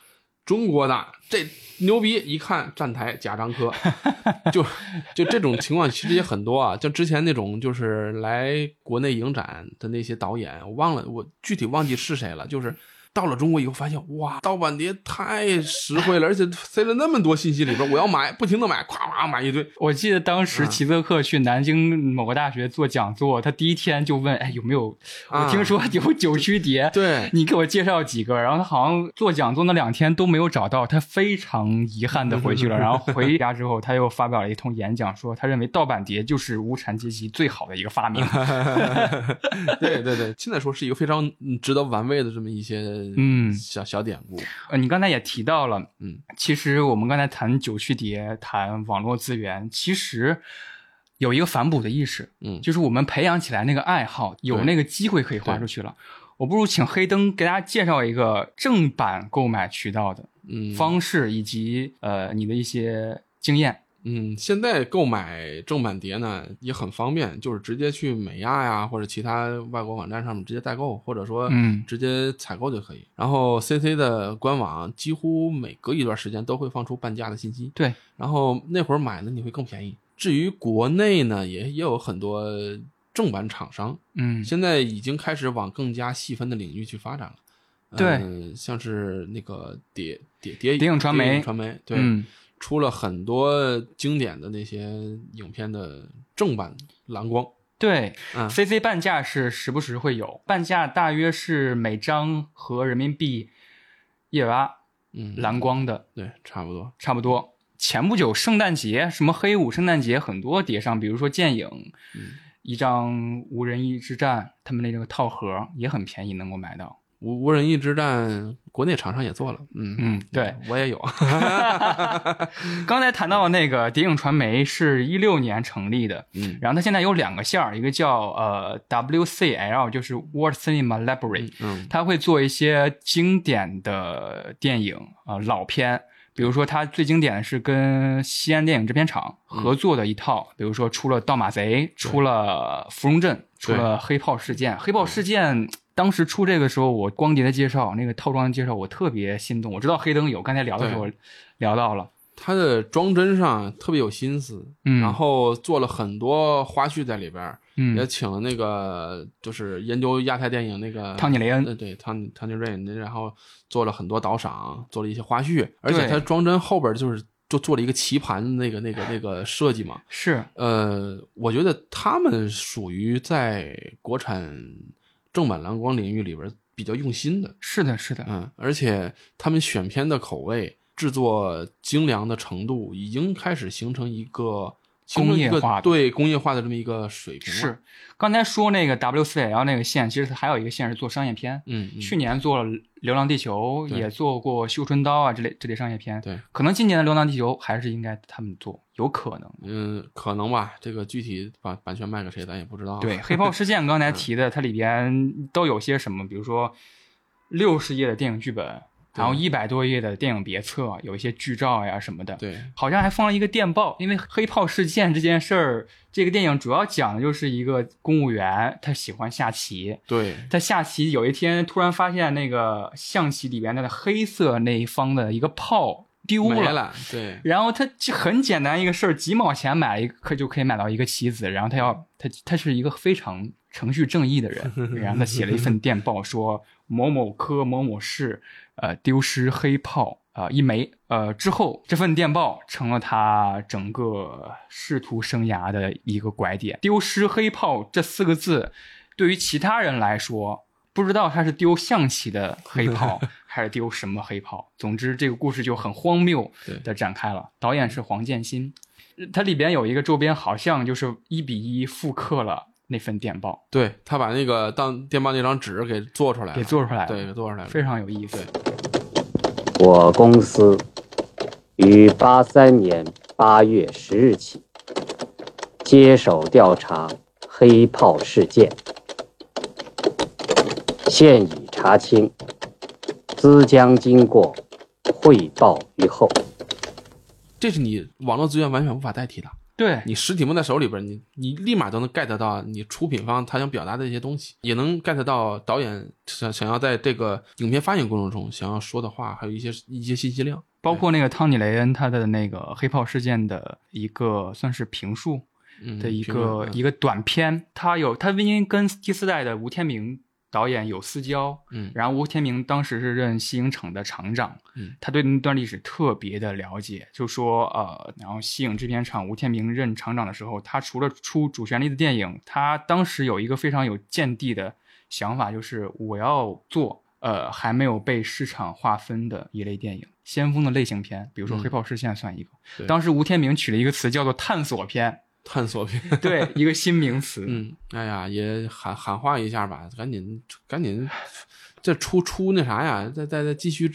Speaker 1: 中国的这牛逼，一看站台贾樟柯，<laughs> 就就这种情况其实也很多啊。就之前那种就是来国内影展的那些导演，我忘了我具体忘记是谁了，就是。到了中国以后，发现哇，盗版碟太实惠了，而且塞了那么多信息里边，我要买，不停的买，咵咵买一堆。
Speaker 2: 我记得当时齐泽克去南京某个大学做讲座，他第一天就问，哎，有没有？我听说有九曲碟，
Speaker 1: 对 <laughs>
Speaker 2: 你给我介绍几个。然后他好像做讲座那两天都没有找到，他非常遗憾的回去了。<laughs> 然后回家之后，他又发表了一通演讲，说他认为盗版碟就是无产阶级最好的一个发明。<laughs>
Speaker 1: 对对对，现在说是一个非常值得玩味的这么一些。嗯，小小典故。
Speaker 2: 呃，你刚才也提到了，
Speaker 1: 嗯，
Speaker 2: 其实我们刚才谈九曲蝶，谈网络资源，其实有一个反哺的意识，
Speaker 1: 嗯，
Speaker 2: 就是我们培养起来那个爱好，有那个机会可以花出去了。我不如请黑灯给大家介绍一个正版购买渠道的方式，以及呃你的一些经验。
Speaker 1: 嗯，现在购买正版碟呢也很方便，就是直接去美亚呀或者其他外国网站上面直接代购，或者说直接采购就可以。然后 CC 的官网几乎每隔一段时间都会放出半价的信息。
Speaker 2: 对，
Speaker 1: 然后那会儿买呢你会更便宜。至于国内呢，也也有很多正版厂商，
Speaker 2: 嗯，
Speaker 1: 现在已经开始往更加细分的领域去发展了。
Speaker 2: 对，
Speaker 1: 像是那个碟碟碟
Speaker 2: 影传媒
Speaker 1: 传媒，对。出了很多经典的那些影片的正版蓝光，
Speaker 2: 对嗯，CC 半价是时不时会有，半价大约是每张和人民币一百八，
Speaker 1: 嗯，
Speaker 2: 蓝光的，
Speaker 1: 对，差不多，
Speaker 2: 差不多。前不久圣诞节，什么黑五圣诞节，很多碟上，比如说剑影，一张无人义之战，他们那个套盒也很便宜，能够买到。
Speaker 1: 无无人机之战，国内厂商也做了，
Speaker 2: 嗯嗯，对
Speaker 1: 我也有。<laughs> <laughs>
Speaker 2: 刚才谈到那个谍影传媒是一六年成立的，
Speaker 1: 嗯，
Speaker 2: 然后它现在有两个线儿，一个叫呃 WCL，就是 World Cinema Library，
Speaker 1: 嗯，
Speaker 2: 它会做一些经典的电影啊老片，比如说它最经典的是跟西安电影制片厂合作的一套，比如说出了《盗马贼》，出了《芙蓉镇》，出了《黑炮事件》，《黑炮事件》。当时出这个时候，我光碟的介绍，那个套装的介绍，我特别心动。我知道黑灯有，刚才聊的时候聊到了，
Speaker 1: 他的装帧上特别有心思，
Speaker 2: 嗯，
Speaker 1: 然后做了很多花絮在里边，
Speaker 2: 嗯，
Speaker 1: 也请了那个就是研究亚太电影那个
Speaker 2: 汤尼雷恩，
Speaker 1: 对汤汤尼瑞恩，然后做了很多导赏，做了一些花絮，而且他装帧后边就是就做了一个棋盘那个那个那个设计嘛，
Speaker 2: 是，
Speaker 1: 呃，我觉得他们属于在国产。正版蓝光领域里边比较用心的，
Speaker 2: 是的，是的，
Speaker 1: 嗯，而且他们选片的口味、制作精良的程度，已经开始形成一个
Speaker 2: 工业化
Speaker 1: 对工业化的这么一个水平。
Speaker 2: 是，刚才说那个 WCL 那个线，其实它还有一个线是做商业片，
Speaker 1: 嗯，
Speaker 2: 去年做了《流浪地球》，也做过《绣春刀》啊这类这类商业片，
Speaker 1: 对，
Speaker 2: 可能今年的《流浪地球》还是应该他们做。有可能，
Speaker 1: 嗯，可能吧。这个具体把版权卖给谁，咱也不知道。
Speaker 2: 对，黑豹事件 <laughs> 刚才提的，它里边都有些什么？比如说六十页的电影剧本，然后一百多页的电影别册，有一些剧照呀什么的。
Speaker 1: 对，
Speaker 2: 好像还放了一个电报。因为黑炮事件这件事儿，这个电影主要讲的就是一个公务员，他喜欢下棋。
Speaker 1: 对，
Speaker 2: 他下棋有一天突然发现那个象棋里边的黑色那一方的一个炮。丢
Speaker 1: 了，对。
Speaker 2: 然后他就很简单一个事儿，几毛钱买一个就可以买到一个棋子。然后他要他他是一个非常程序正义的人，然后他写了一份电报说某某科某某市呃丢失黑炮啊一枚呃之后这份电报成了他整个仕途生涯的一个拐点。丢失黑炮这四个字对于其他人来说。不知道他是丢象棋的黑炮，<laughs> 还是丢什么黑炮。总之，这个故事就很荒谬的展开了。导演是黄建新，它里边有一个周边，好像就是一比一复刻了那份电报。
Speaker 1: 对他把那个当电报那张纸给做出来，
Speaker 2: 给做出来了，
Speaker 1: 对，给做出来了，
Speaker 2: 非常有意思。
Speaker 6: 我公司于八三年八月十日起接手调查黑炮事件。现已查清，资将经过汇报于后。
Speaker 1: 这是你网络资源完全无法代替的。
Speaker 2: 对，
Speaker 1: 你实体摸在手里边，你你立马都能 get 到你出品方他想表达的一些东西，也能 get 到导演想想要在这个影片发行过程中想要说的话，还有一些一些信息量。
Speaker 2: 包括那个汤尼雷恩他的那个黑炮事件的一个算是评述
Speaker 1: 嗯
Speaker 2: 的一个一个短片，他有他因为跟第四代的吴天明导演有私交，
Speaker 1: 嗯。
Speaker 2: 然后吴天明当时是任西影厂的厂长，
Speaker 1: 嗯，
Speaker 2: 他对那段历史特别的了解，就说呃，然后西影制片厂吴天明任厂长的时候，他除了出主旋律的电影，他当时有一个非常有见地的想法，就是我要做呃还没有被市场划分的一类电影，先锋的类型片，比如说
Speaker 1: 嗯《
Speaker 2: 黑炮视线》算一个。
Speaker 1: 对。
Speaker 2: 当时吴天明取了一个词叫做探索片，
Speaker 1: 探索片。<laughs>
Speaker 2: 对，一个新名词。
Speaker 1: 嗯，哎呀，也喊喊话一下吧，赶紧赶紧，这出出那啥呀，再再再继续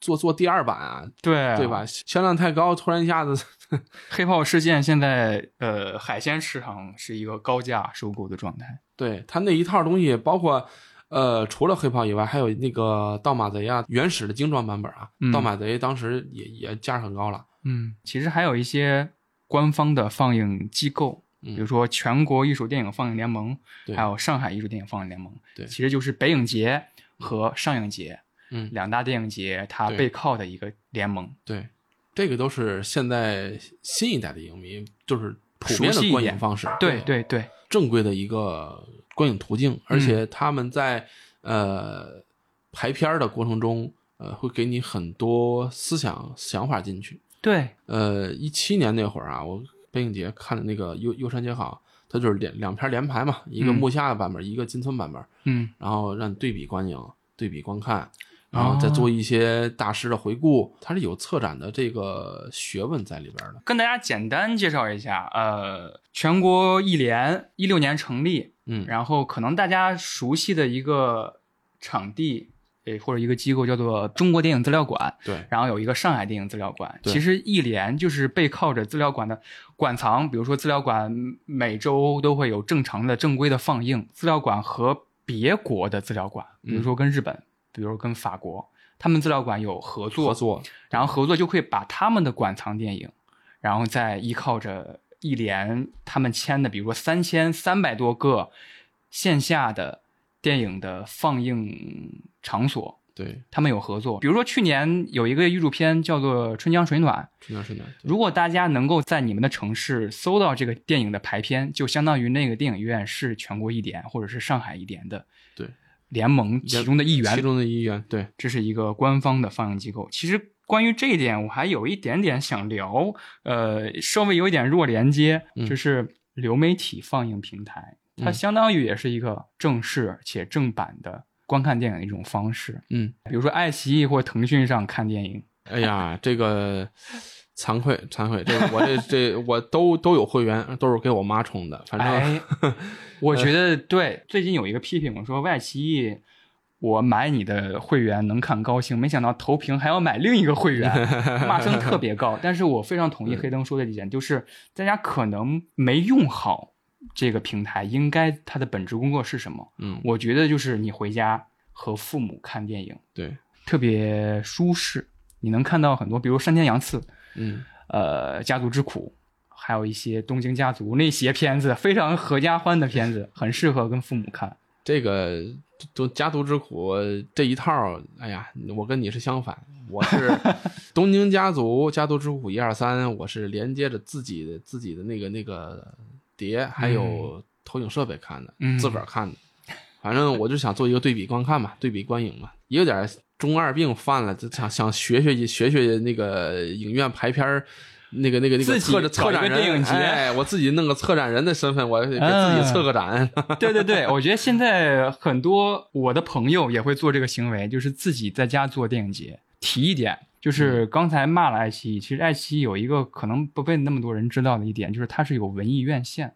Speaker 1: 做做第二版啊，
Speaker 2: 对
Speaker 1: 对吧？？销量太高，突然一下子，<laughs>
Speaker 2: 黑炮事件现在呃海鲜市场是一个高价收购的状态。<laughs>
Speaker 1: 对他那一套东西，包括呃，除了黑豹以外，还有那个盗马贼啊，原始的精装版本啊，
Speaker 2: 嗯
Speaker 1: 盗马贼当时也也价很高了。
Speaker 2: 嗯，其实还有一些官方的放映机构，
Speaker 1: 嗯。
Speaker 2: 比如说全国艺术电影放映联盟，
Speaker 1: 对。
Speaker 2: 还有上海艺术电影放映联盟。
Speaker 1: 对。
Speaker 2: 其实就是北影节和上影节
Speaker 1: 嗯，
Speaker 2: 两大电影节它背靠的一个联盟。
Speaker 1: 对，这个都是现在新一代的影迷就是普遍的观影方式，
Speaker 2: 对对对，
Speaker 1: 正规的一个观影途径，而
Speaker 2: 嗯
Speaker 1: 且他们在、呃排片儿的过程中，呃，会给你很多思想想法进去。
Speaker 2: 对，
Speaker 1: 呃，一七年那会儿啊，我北影节看的那个《幽幽山街好》，它就是两两片连排嘛，一个
Speaker 2: 嗯。
Speaker 1: 木下的版本，一个金村版本，
Speaker 2: 嗯。
Speaker 1: 然后让你对比观影、对比观看，然后再做一些大师的回顾，它是有策展的这个学问在里边的。
Speaker 2: 跟大家简单介绍一下，呃，全国艺联一六年成立，
Speaker 1: 嗯，
Speaker 2: 然后可能大家熟悉的一个场地，诶，或者一个机构叫做中国电影资料馆，
Speaker 1: 对，
Speaker 2: 然后有一个上海电影资料馆。其实艺联就是背靠着资料馆的馆藏，比如说资料馆每周都会有正常的正规的放映，资料馆和别国的资料馆，比如说跟日本，比如说跟法国，他们资料馆有合作，
Speaker 1: 合作，
Speaker 2: 然后合作就会把他们的馆藏电影，然后再依靠着艺联他们签的，比如说三千三百多个线下的电影的放映场所，
Speaker 1: 对，
Speaker 2: 他们有合作。比如说去年有一个艺术片叫做《春江水暖》，
Speaker 1: 春江水暖，
Speaker 2: 如果大家能够在你们的城市搜到这个电影的排片，就相当于那个电影院是全国一点或者是上海一点的
Speaker 1: 对
Speaker 2: 联盟其中的一员
Speaker 1: 其。中的一员，对，
Speaker 2: 这是一个官方的放映机构。其实关于这一点，我还有一点点想聊，呃，稍微有一点弱连接，
Speaker 1: 嗯
Speaker 2: 就是流媒体放映平台，它
Speaker 1: 嗯
Speaker 2: 相当于也是一个正式且正版的观看电影的一种方式。
Speaker 1: 嗯，
Speaker 2: 比如说爱奇艺或腾讯上看电影，
Speaker 1: 哎呀，<laughs> 这个惭愧惭愧，这个我这这我都都有会员，都是给我妈充的，反正、
Speaker 2: 哎，<laughs> 我觉得对。最近有一个批评，我说爱奇艺。我买你的会员能看高清，没想到投屏还要买另一个会员，骂声特别高。但是我非常同意 <laughs> 黑灯说的一点，就是大家可能没用好这个平台，应该它的本职工作是什么？
Speaker 1: 嗯，
Speaker 2: 我觉得就是你回家和父母看电影
Speaker 1: 对，
Speaker 2: 特别舒适，你能看到很多，比如山田洋次，
Speaker 1: 嗯，
Speaker 2: 呃，家族之苦，还有一些东京家族那些片子，非常合家欢的片子，很适合跟父母看。
Speaker 1: 这个都家族之苦这一套，哎呀，我跟你是相反，我是 <laughs> 东京家族家族之苦一二三，我是连接着自己的自己的那个那个碟，还有投影设备看的，
Speaker 2: 嗯
Speaker 1: 自个儿看的。反正我就想做一个对比观看嘛，对比观影嘛，也有点中二病犯了，就想想学学学学那个影院排片儿那个那个那个策
Speaker 2: 搞一个
Speaker 1: 策展人，
Speaker 2: 电影节
Speaker 1: 哎，我自己弄个策展人的身份，我给自己策个展。<laughs>
Speaker 2: 对对对，我觉得现在很多我的朋友也会做这个行为，就是自己在家做电影节。提一点，就是刚才骂了爱奇艺，其实爱奇艺有一个可能不被那么多人知道的一点，就是它是有文艺院线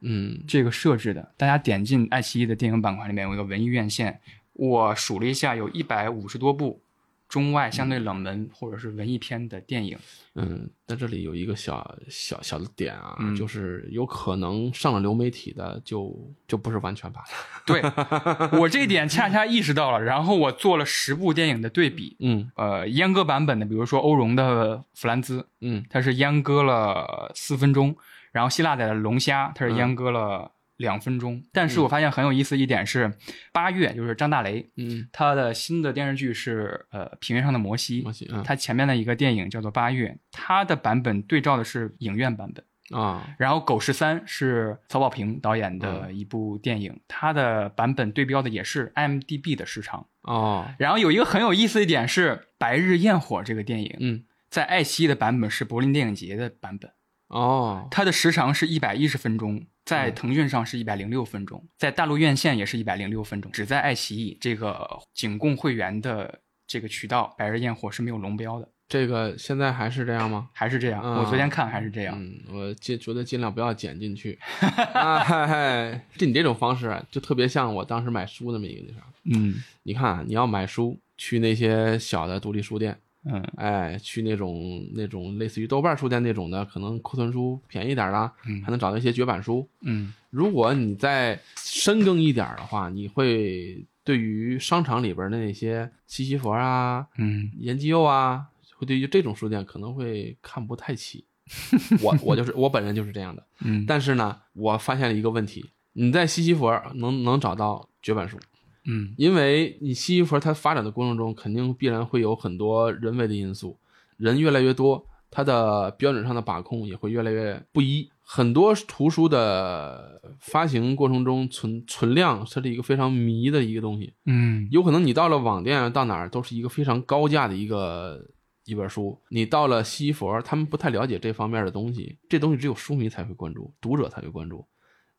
Speaker 1: 嗯，
Speaker 2: 这个设置的。大家点进爱奇艺的电影板块里面有一个文艺院线，我数了一下，有一百五十多部中外相对冷门或者是文艺片的电影。
Speaker 1: 嗯，在这里有一个小小小的点啊，
Speaker 2: 嗯
Speaker 1: 就是有可能上了流媒体的就就不是完全版了。
Speaker 2: 对 <laughs> 我这一点恰恰意识到了，然后我做了十部电影的对比。
Speaker 1: 嗯
Speaker 2: 呃，阉割版本的，比如说欧荣的《弗兰兹》，
Speaker 1: 嗯
Speaker 2: 它是阉割了四分钟，然后希腊的龙虾，它是阉割了两分钟。但是我发现很有意思一点是，八月就是张大雷，
Speaker 1: 嗯，
Speaker 2: 他的新的电视剧是呃《平原上的摩西》，
Speaker 1: 摩西嗯。
Speaker 2: 他前面的一个电影叫做《八月》，他的版本对照的是影院版本。
Speaker 1: 啊，
Speaker 2: 然后《狗十三》是曹保平导演的一部电影，他的版本对标的也是 IMDB 的时长。
Speaker 1: 哦，
Speaker 2: 然后有一个很有意思的一点是，《白日焰火》这个电影，
Speaker 1: 嗯，
Speaker 2: 在爱奇艺的版本是柏林电影节的版本，
Speaker 1: 哦，
Speaker 2: 它的时长是一百一十分钟，在
Speaker 1: 嗯
Speaker 2: 腾讯上是一百零六分钟，在大陆院线也是一百零六分钟，只在爱奇艺这个仅供会员的这个渠道，《白日焰火》是没有龙标的，
Speaker 1: 这个现在还是这样吗？
Speaker 2: 还是这样。
Speaker 1: 啊
Speaker 2: 我昨天看还是这样。
Speaker 1: 嗯，我尽觉得尽量不要剪进去。<laughs> 啊，嗨嗨，就你这种方式啊就特别像我当时买书那么一个那啥。
Speaker 2: 嗯
Speaker 1: 你看啊，你要买书，去那些小的独立书店，
Speaker 2: 嗯
Speaker 1: 哎，去那种那种类似于豆瓣书店那种的，可能库存书便宜点儿的，
Speaker 2: 嗯
Speaker 1: 还能找到一些绝版书。
Speaker 2: 嗯
Speaker 1: 如果你再深耕一点的话，你会对于商场里边的那些西西弗啊、
Speaker 2: 嗯
Speaker 1: 研究啊，会对于这种书店可能会看不太起。<laughs> 我我就是我本人就是这样的，
Speaker 2: 嗯
Speaker 1: 但是呢，我发现了一个问题：你在西西弗能能找到绝版书，
Speaker 2: 嗯
Speaker 1: 因为你西西弗它发展的过程中，肯定必然会有很多人为的因素，人越来越多，它的标准上的把控也会越来越不一。很多图书的发行过程中存存量，它是一个非常迷的一个东西。
Speaker 2: 嗯
Speaker 1: 有可能你到了网店，到哪儿都是一个非常高价的一个一本书。你到了西佛，他们不太了解这方面的东西，这东西只有书迷才会关注，读者才会关注。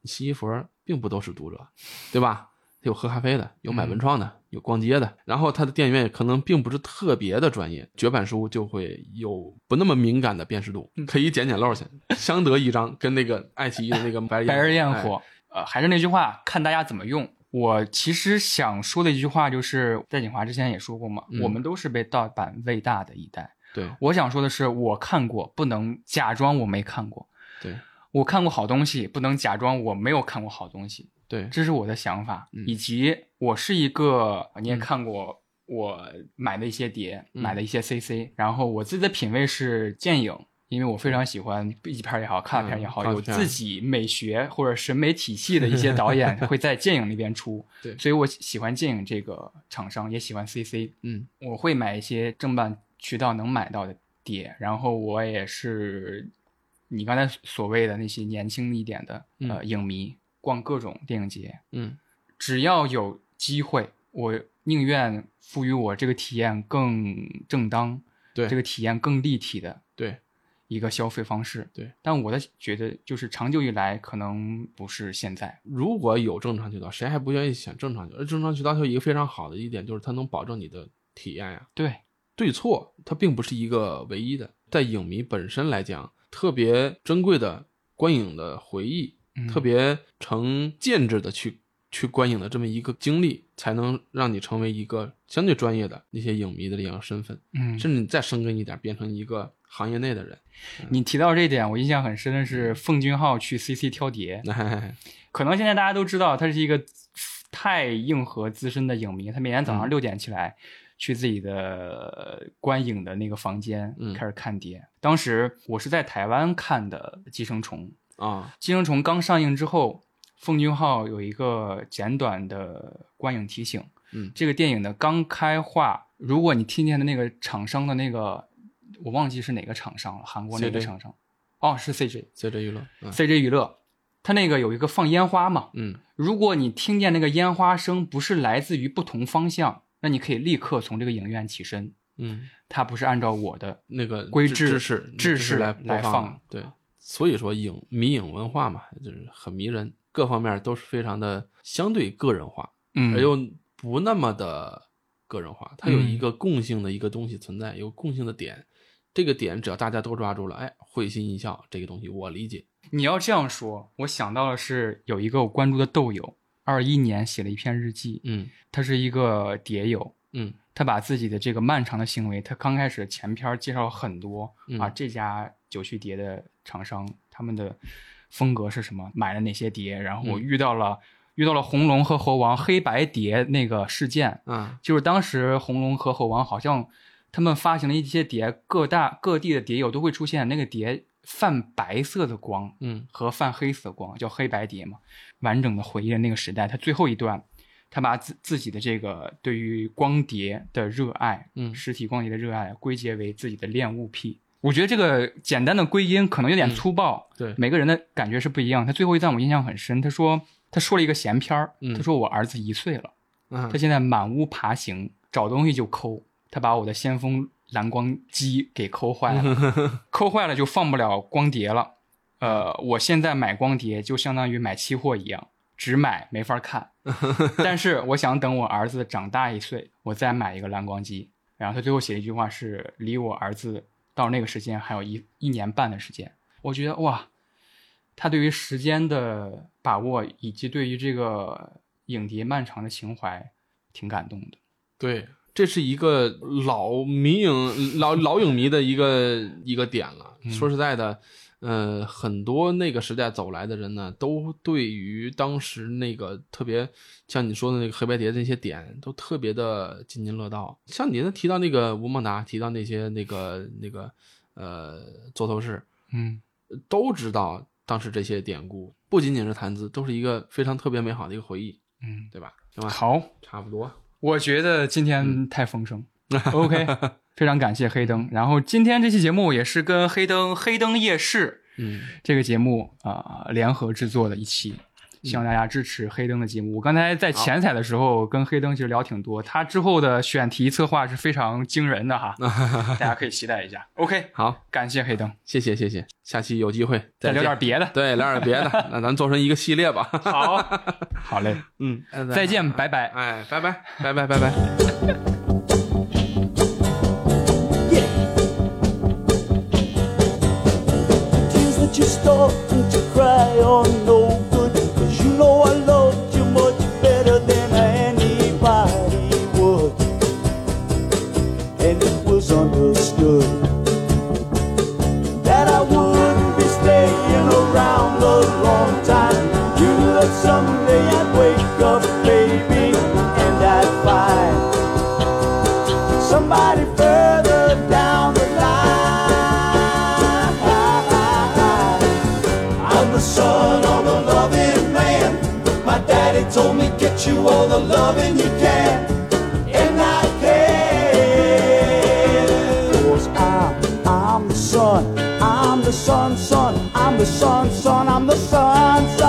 Speaker 1: 西佛并不都是读者，对吧？有喝咖啡的，有买文创的，有逛街的，然后他的店员可能并不是特别的专业，绝版书就会有不那么敏感的辨识度，可以捡捡漏去，相得益彰。跟那个爱奇艺的那个白日 <laughs>
Speaker 2: 白日焰
Speaker 1: 哎
Speaker 2: 火，呃，还是那句话，看大家怎么用。我其实想说的一句话就是，戴锦华之前也说过嘛，
Speaker 1: 嗯
Speaker 2: 我们都是被盗版喂大的一代。
Speaker 1: 对
Speaker 2: 我想说的是，我看过，不能假装我没看过。
Speaker 1: 对
Speaker 2: 我看过好东西，不能假装我没有看过好东西，
Speaker 1: 对，
Speaker 2: 这是我的想法。
Speaker 1: 嗯
Speaker 2: 以及我是一个，你也看过我买的一些碟，
Speaker 1: 嗯
Speaker 2: 买的一些 CC，然后我自己的品味是电影。因为我非常喜欢 B 级片也好，看片也好，有自己美学或者审美体系的一些导演 <laughs> 会在电影那边出，
Speaker 1: 对
Speaker 2: 所以我喜欢电影这个厂商，也喜欢 CC，
Speaker 1: 嗯
Speaker 2: 我会买一些正版渠道能买到的碟，然后我也是你刚才所谓的那些年轻一点的、呃影迷，逛各种电影节，
Speaker 1: 嗯
Speaker 2: 只要有机会，我宁愿赋予我这个体验更正当，
Speaker 1: 对
Speaker 2: 这个体验更立体的
Speaker 1: 对
Speaker 2: 一个消费方式。
Speaker 1: 对，
Speaker 2: 但我的觉得就是长久以来可能不是现在，
Speaker 1: 如果有正常渠道，谁还不愿意选正常渠道？而正常渠道它有一个非常好的一点，就是它能保证你的体验呀。
Speaker 2: 对，
Speaker 1: 对错它并不是一个唯一的，在影迷本身来讲，特别珍贵的观影的回忆，
Speaker 2: 嗯
Speaker 1: 特别成建制的去去观影的这么一个经历，才能让你成为一个相对专业的那些影迷的这样身份，
Speaker 2: 嗯，
Speaker 1: 甚至你再深耕一点，变成一个行业内的人。
Speaker 2: 你提到这一点，我印象很深的是奉俊昊去 CC 挑碟，<laughs>
Speaker 1: 哎，
Speaker 2: 可能现在大家都知道他是一个太硬核资深的影迷，他每天早上
Speaker 1: 嗯
Speaker 2: 六点起来。去自己的呃观影的那个房间，
Speaker 1: 嗯
Speaker 2: 开始看碟。当时我是在台湾看的《寄生虫》，
Speaker 1: 啊，《
Speaker 2: 寄生虫》刚上映之后，奉俊昊有一个简短的观影提醒。
Speaker 1: 嗯
Speaker 2: 这个电影的刚开画，如果你听见的那个厂商的那个，我忘记是哪个厂商了，韩国那个厂商？哦，是 CJ，CJ
Speaker 1: 娱乐，嗯
Speaker 2: 娱乐。它那个有一个放烟花嘛，
Speaker 1: 嗯
Speaker 2: 如果你听见那个烟花声不是来自于不同方向，那你可以立刻从这个影院起身。
Speaker 1: 嗯，
Speaker 2: 它不是按照我的
Speaker 1: 那个
Speaker 2: 规制
Speaker 1: 制制式来
Speaker 2: 来放，
Speaker 1: 对，所以说影迷影文化嘛，就是很迷人，各方面都是非常的相对个人化，
Speaker 2: 嗯
Speaker 1: 而又不那么的个人化，它有
Speaker 2: 嗯
Speaker 1: 一个共性的一个东西存在，有共性的点，这个点只要大家都抓住了，哎，会心一笑，这个东西我理解，
Speaker 2: 你要这样说，我想到的是有一个我关注的豆友，二一年写了一篇日记，
Speaker 1: 嗯
Speaker 2: 他是一个蝶友，
Speaker 1: 嗯。
Speaker 2: 他把自己的这个漫长的行为，他刚开始前篇介绍很多、
Speaker 1: 嗯
Speaker 2: 啊，这家九曲碟的厂商他们的风格是什么，买了哪些碟，然后我
Speaker 1: 嗯。
Speaker 2: 遇到了、遇到了红龙和猴王黑白碟那个事件，
Speaker 1: 嗯。
Speaker 2: 就是当时红龙和猴王好像他们发行了一些碟，各大各地的碟友都会出现那个碟泛白色的光，
Speaker 1: 嗯。
Speaker 2: 和泛黑色光，叫黑白碟嘛。完整的回忆了那个时代，他最后一段，他把自自己的这个对于光碟的热爱，
Speaker 1: 嗯。
Speaker 2: 实体光碟的热爱归结为自己的恋物癖。我觉得这个简单的归因可能有点粗暴，
Speaker 1: 对
Speaker 2: 每个人的感觉是不一样。他最后一段我印象很深，他说他说了一个闲篇儿，
Speaker 1: 嗯
Speaker 2: 他说我儿子一岁了，
Speaker 1: 嗯
Speaker 2: 他现在满屋爬行，找东西就抠，他把我的先锋蓝光机给抠坏了，<laughs> 抠坏了就放不了光碟了。呃，我现在买光碟就相当于买期货一样，只买没法看。<laughs> 但是我想等我儿子长大一岁，我再买一个蓝光机。然后他最后写一句话是：离我儿子到那个时间还有一一年半的时间。我觉得哇，他对于时间的把握以及对于这个影碟漫长的情怀，挺感动的。
Speaker 1: 对，这是一个老迷影、老老影迷的一个一个点了。说实在的，呃，很多那个时代走来的人呢，都对于当时那个特别像你说的那个黑白碟的那些点，都特别的津津乐道。像您提到那个吴孟达，提到那些那个那个呃座头市，
Speaker 2: 嗯，
Speaker 1: 都知道当时这些典故，不仅仅是谈资，都是一个非常特别美好的一个回忆，
Speaker 2: 嗯，
Speaker 1: 对吧？行吧，
Speaker 2: 好，
Speaker 1: 差不多。
Speaker 2: 我觉得今天太丰盛。<laughs> OK，非常感谢黑灯。然后今天这期节目也是跟黑灯《黑灯夜市》
Speaker 1: 嗯
Speaker 2: 这个节目啊、呃联合制作的一期，希望大家支持黑灯的节目。我刚才在前采的时候跟黑灯其实聊挺多，他之后的选题策划是非常惊人的哈，<laughs> 大家可以期待一下。OK，<laughs>
Speaker 1: 好，
Speaker 2: 感谢黑灯，
Speaker 1: 谢谢谢谢，下期有机会
Speaker 2: 再聊点别的。
Speaker 1: 对，聊点别的，<laughs> 那咱做成一个系列吧。
Speaker 2: 好，好嘞，
Speaker 1: 嗯，
Speaker 2: 再见，拜拜。
Speaker 1: 哎，拜拜，拜拜，拜拜。
Speaker 7: on that you all the loving you can. And I can. Cause I, I'm the sun. I'm the sun, sun. I'm the sun, sun. I'm the sun, sun.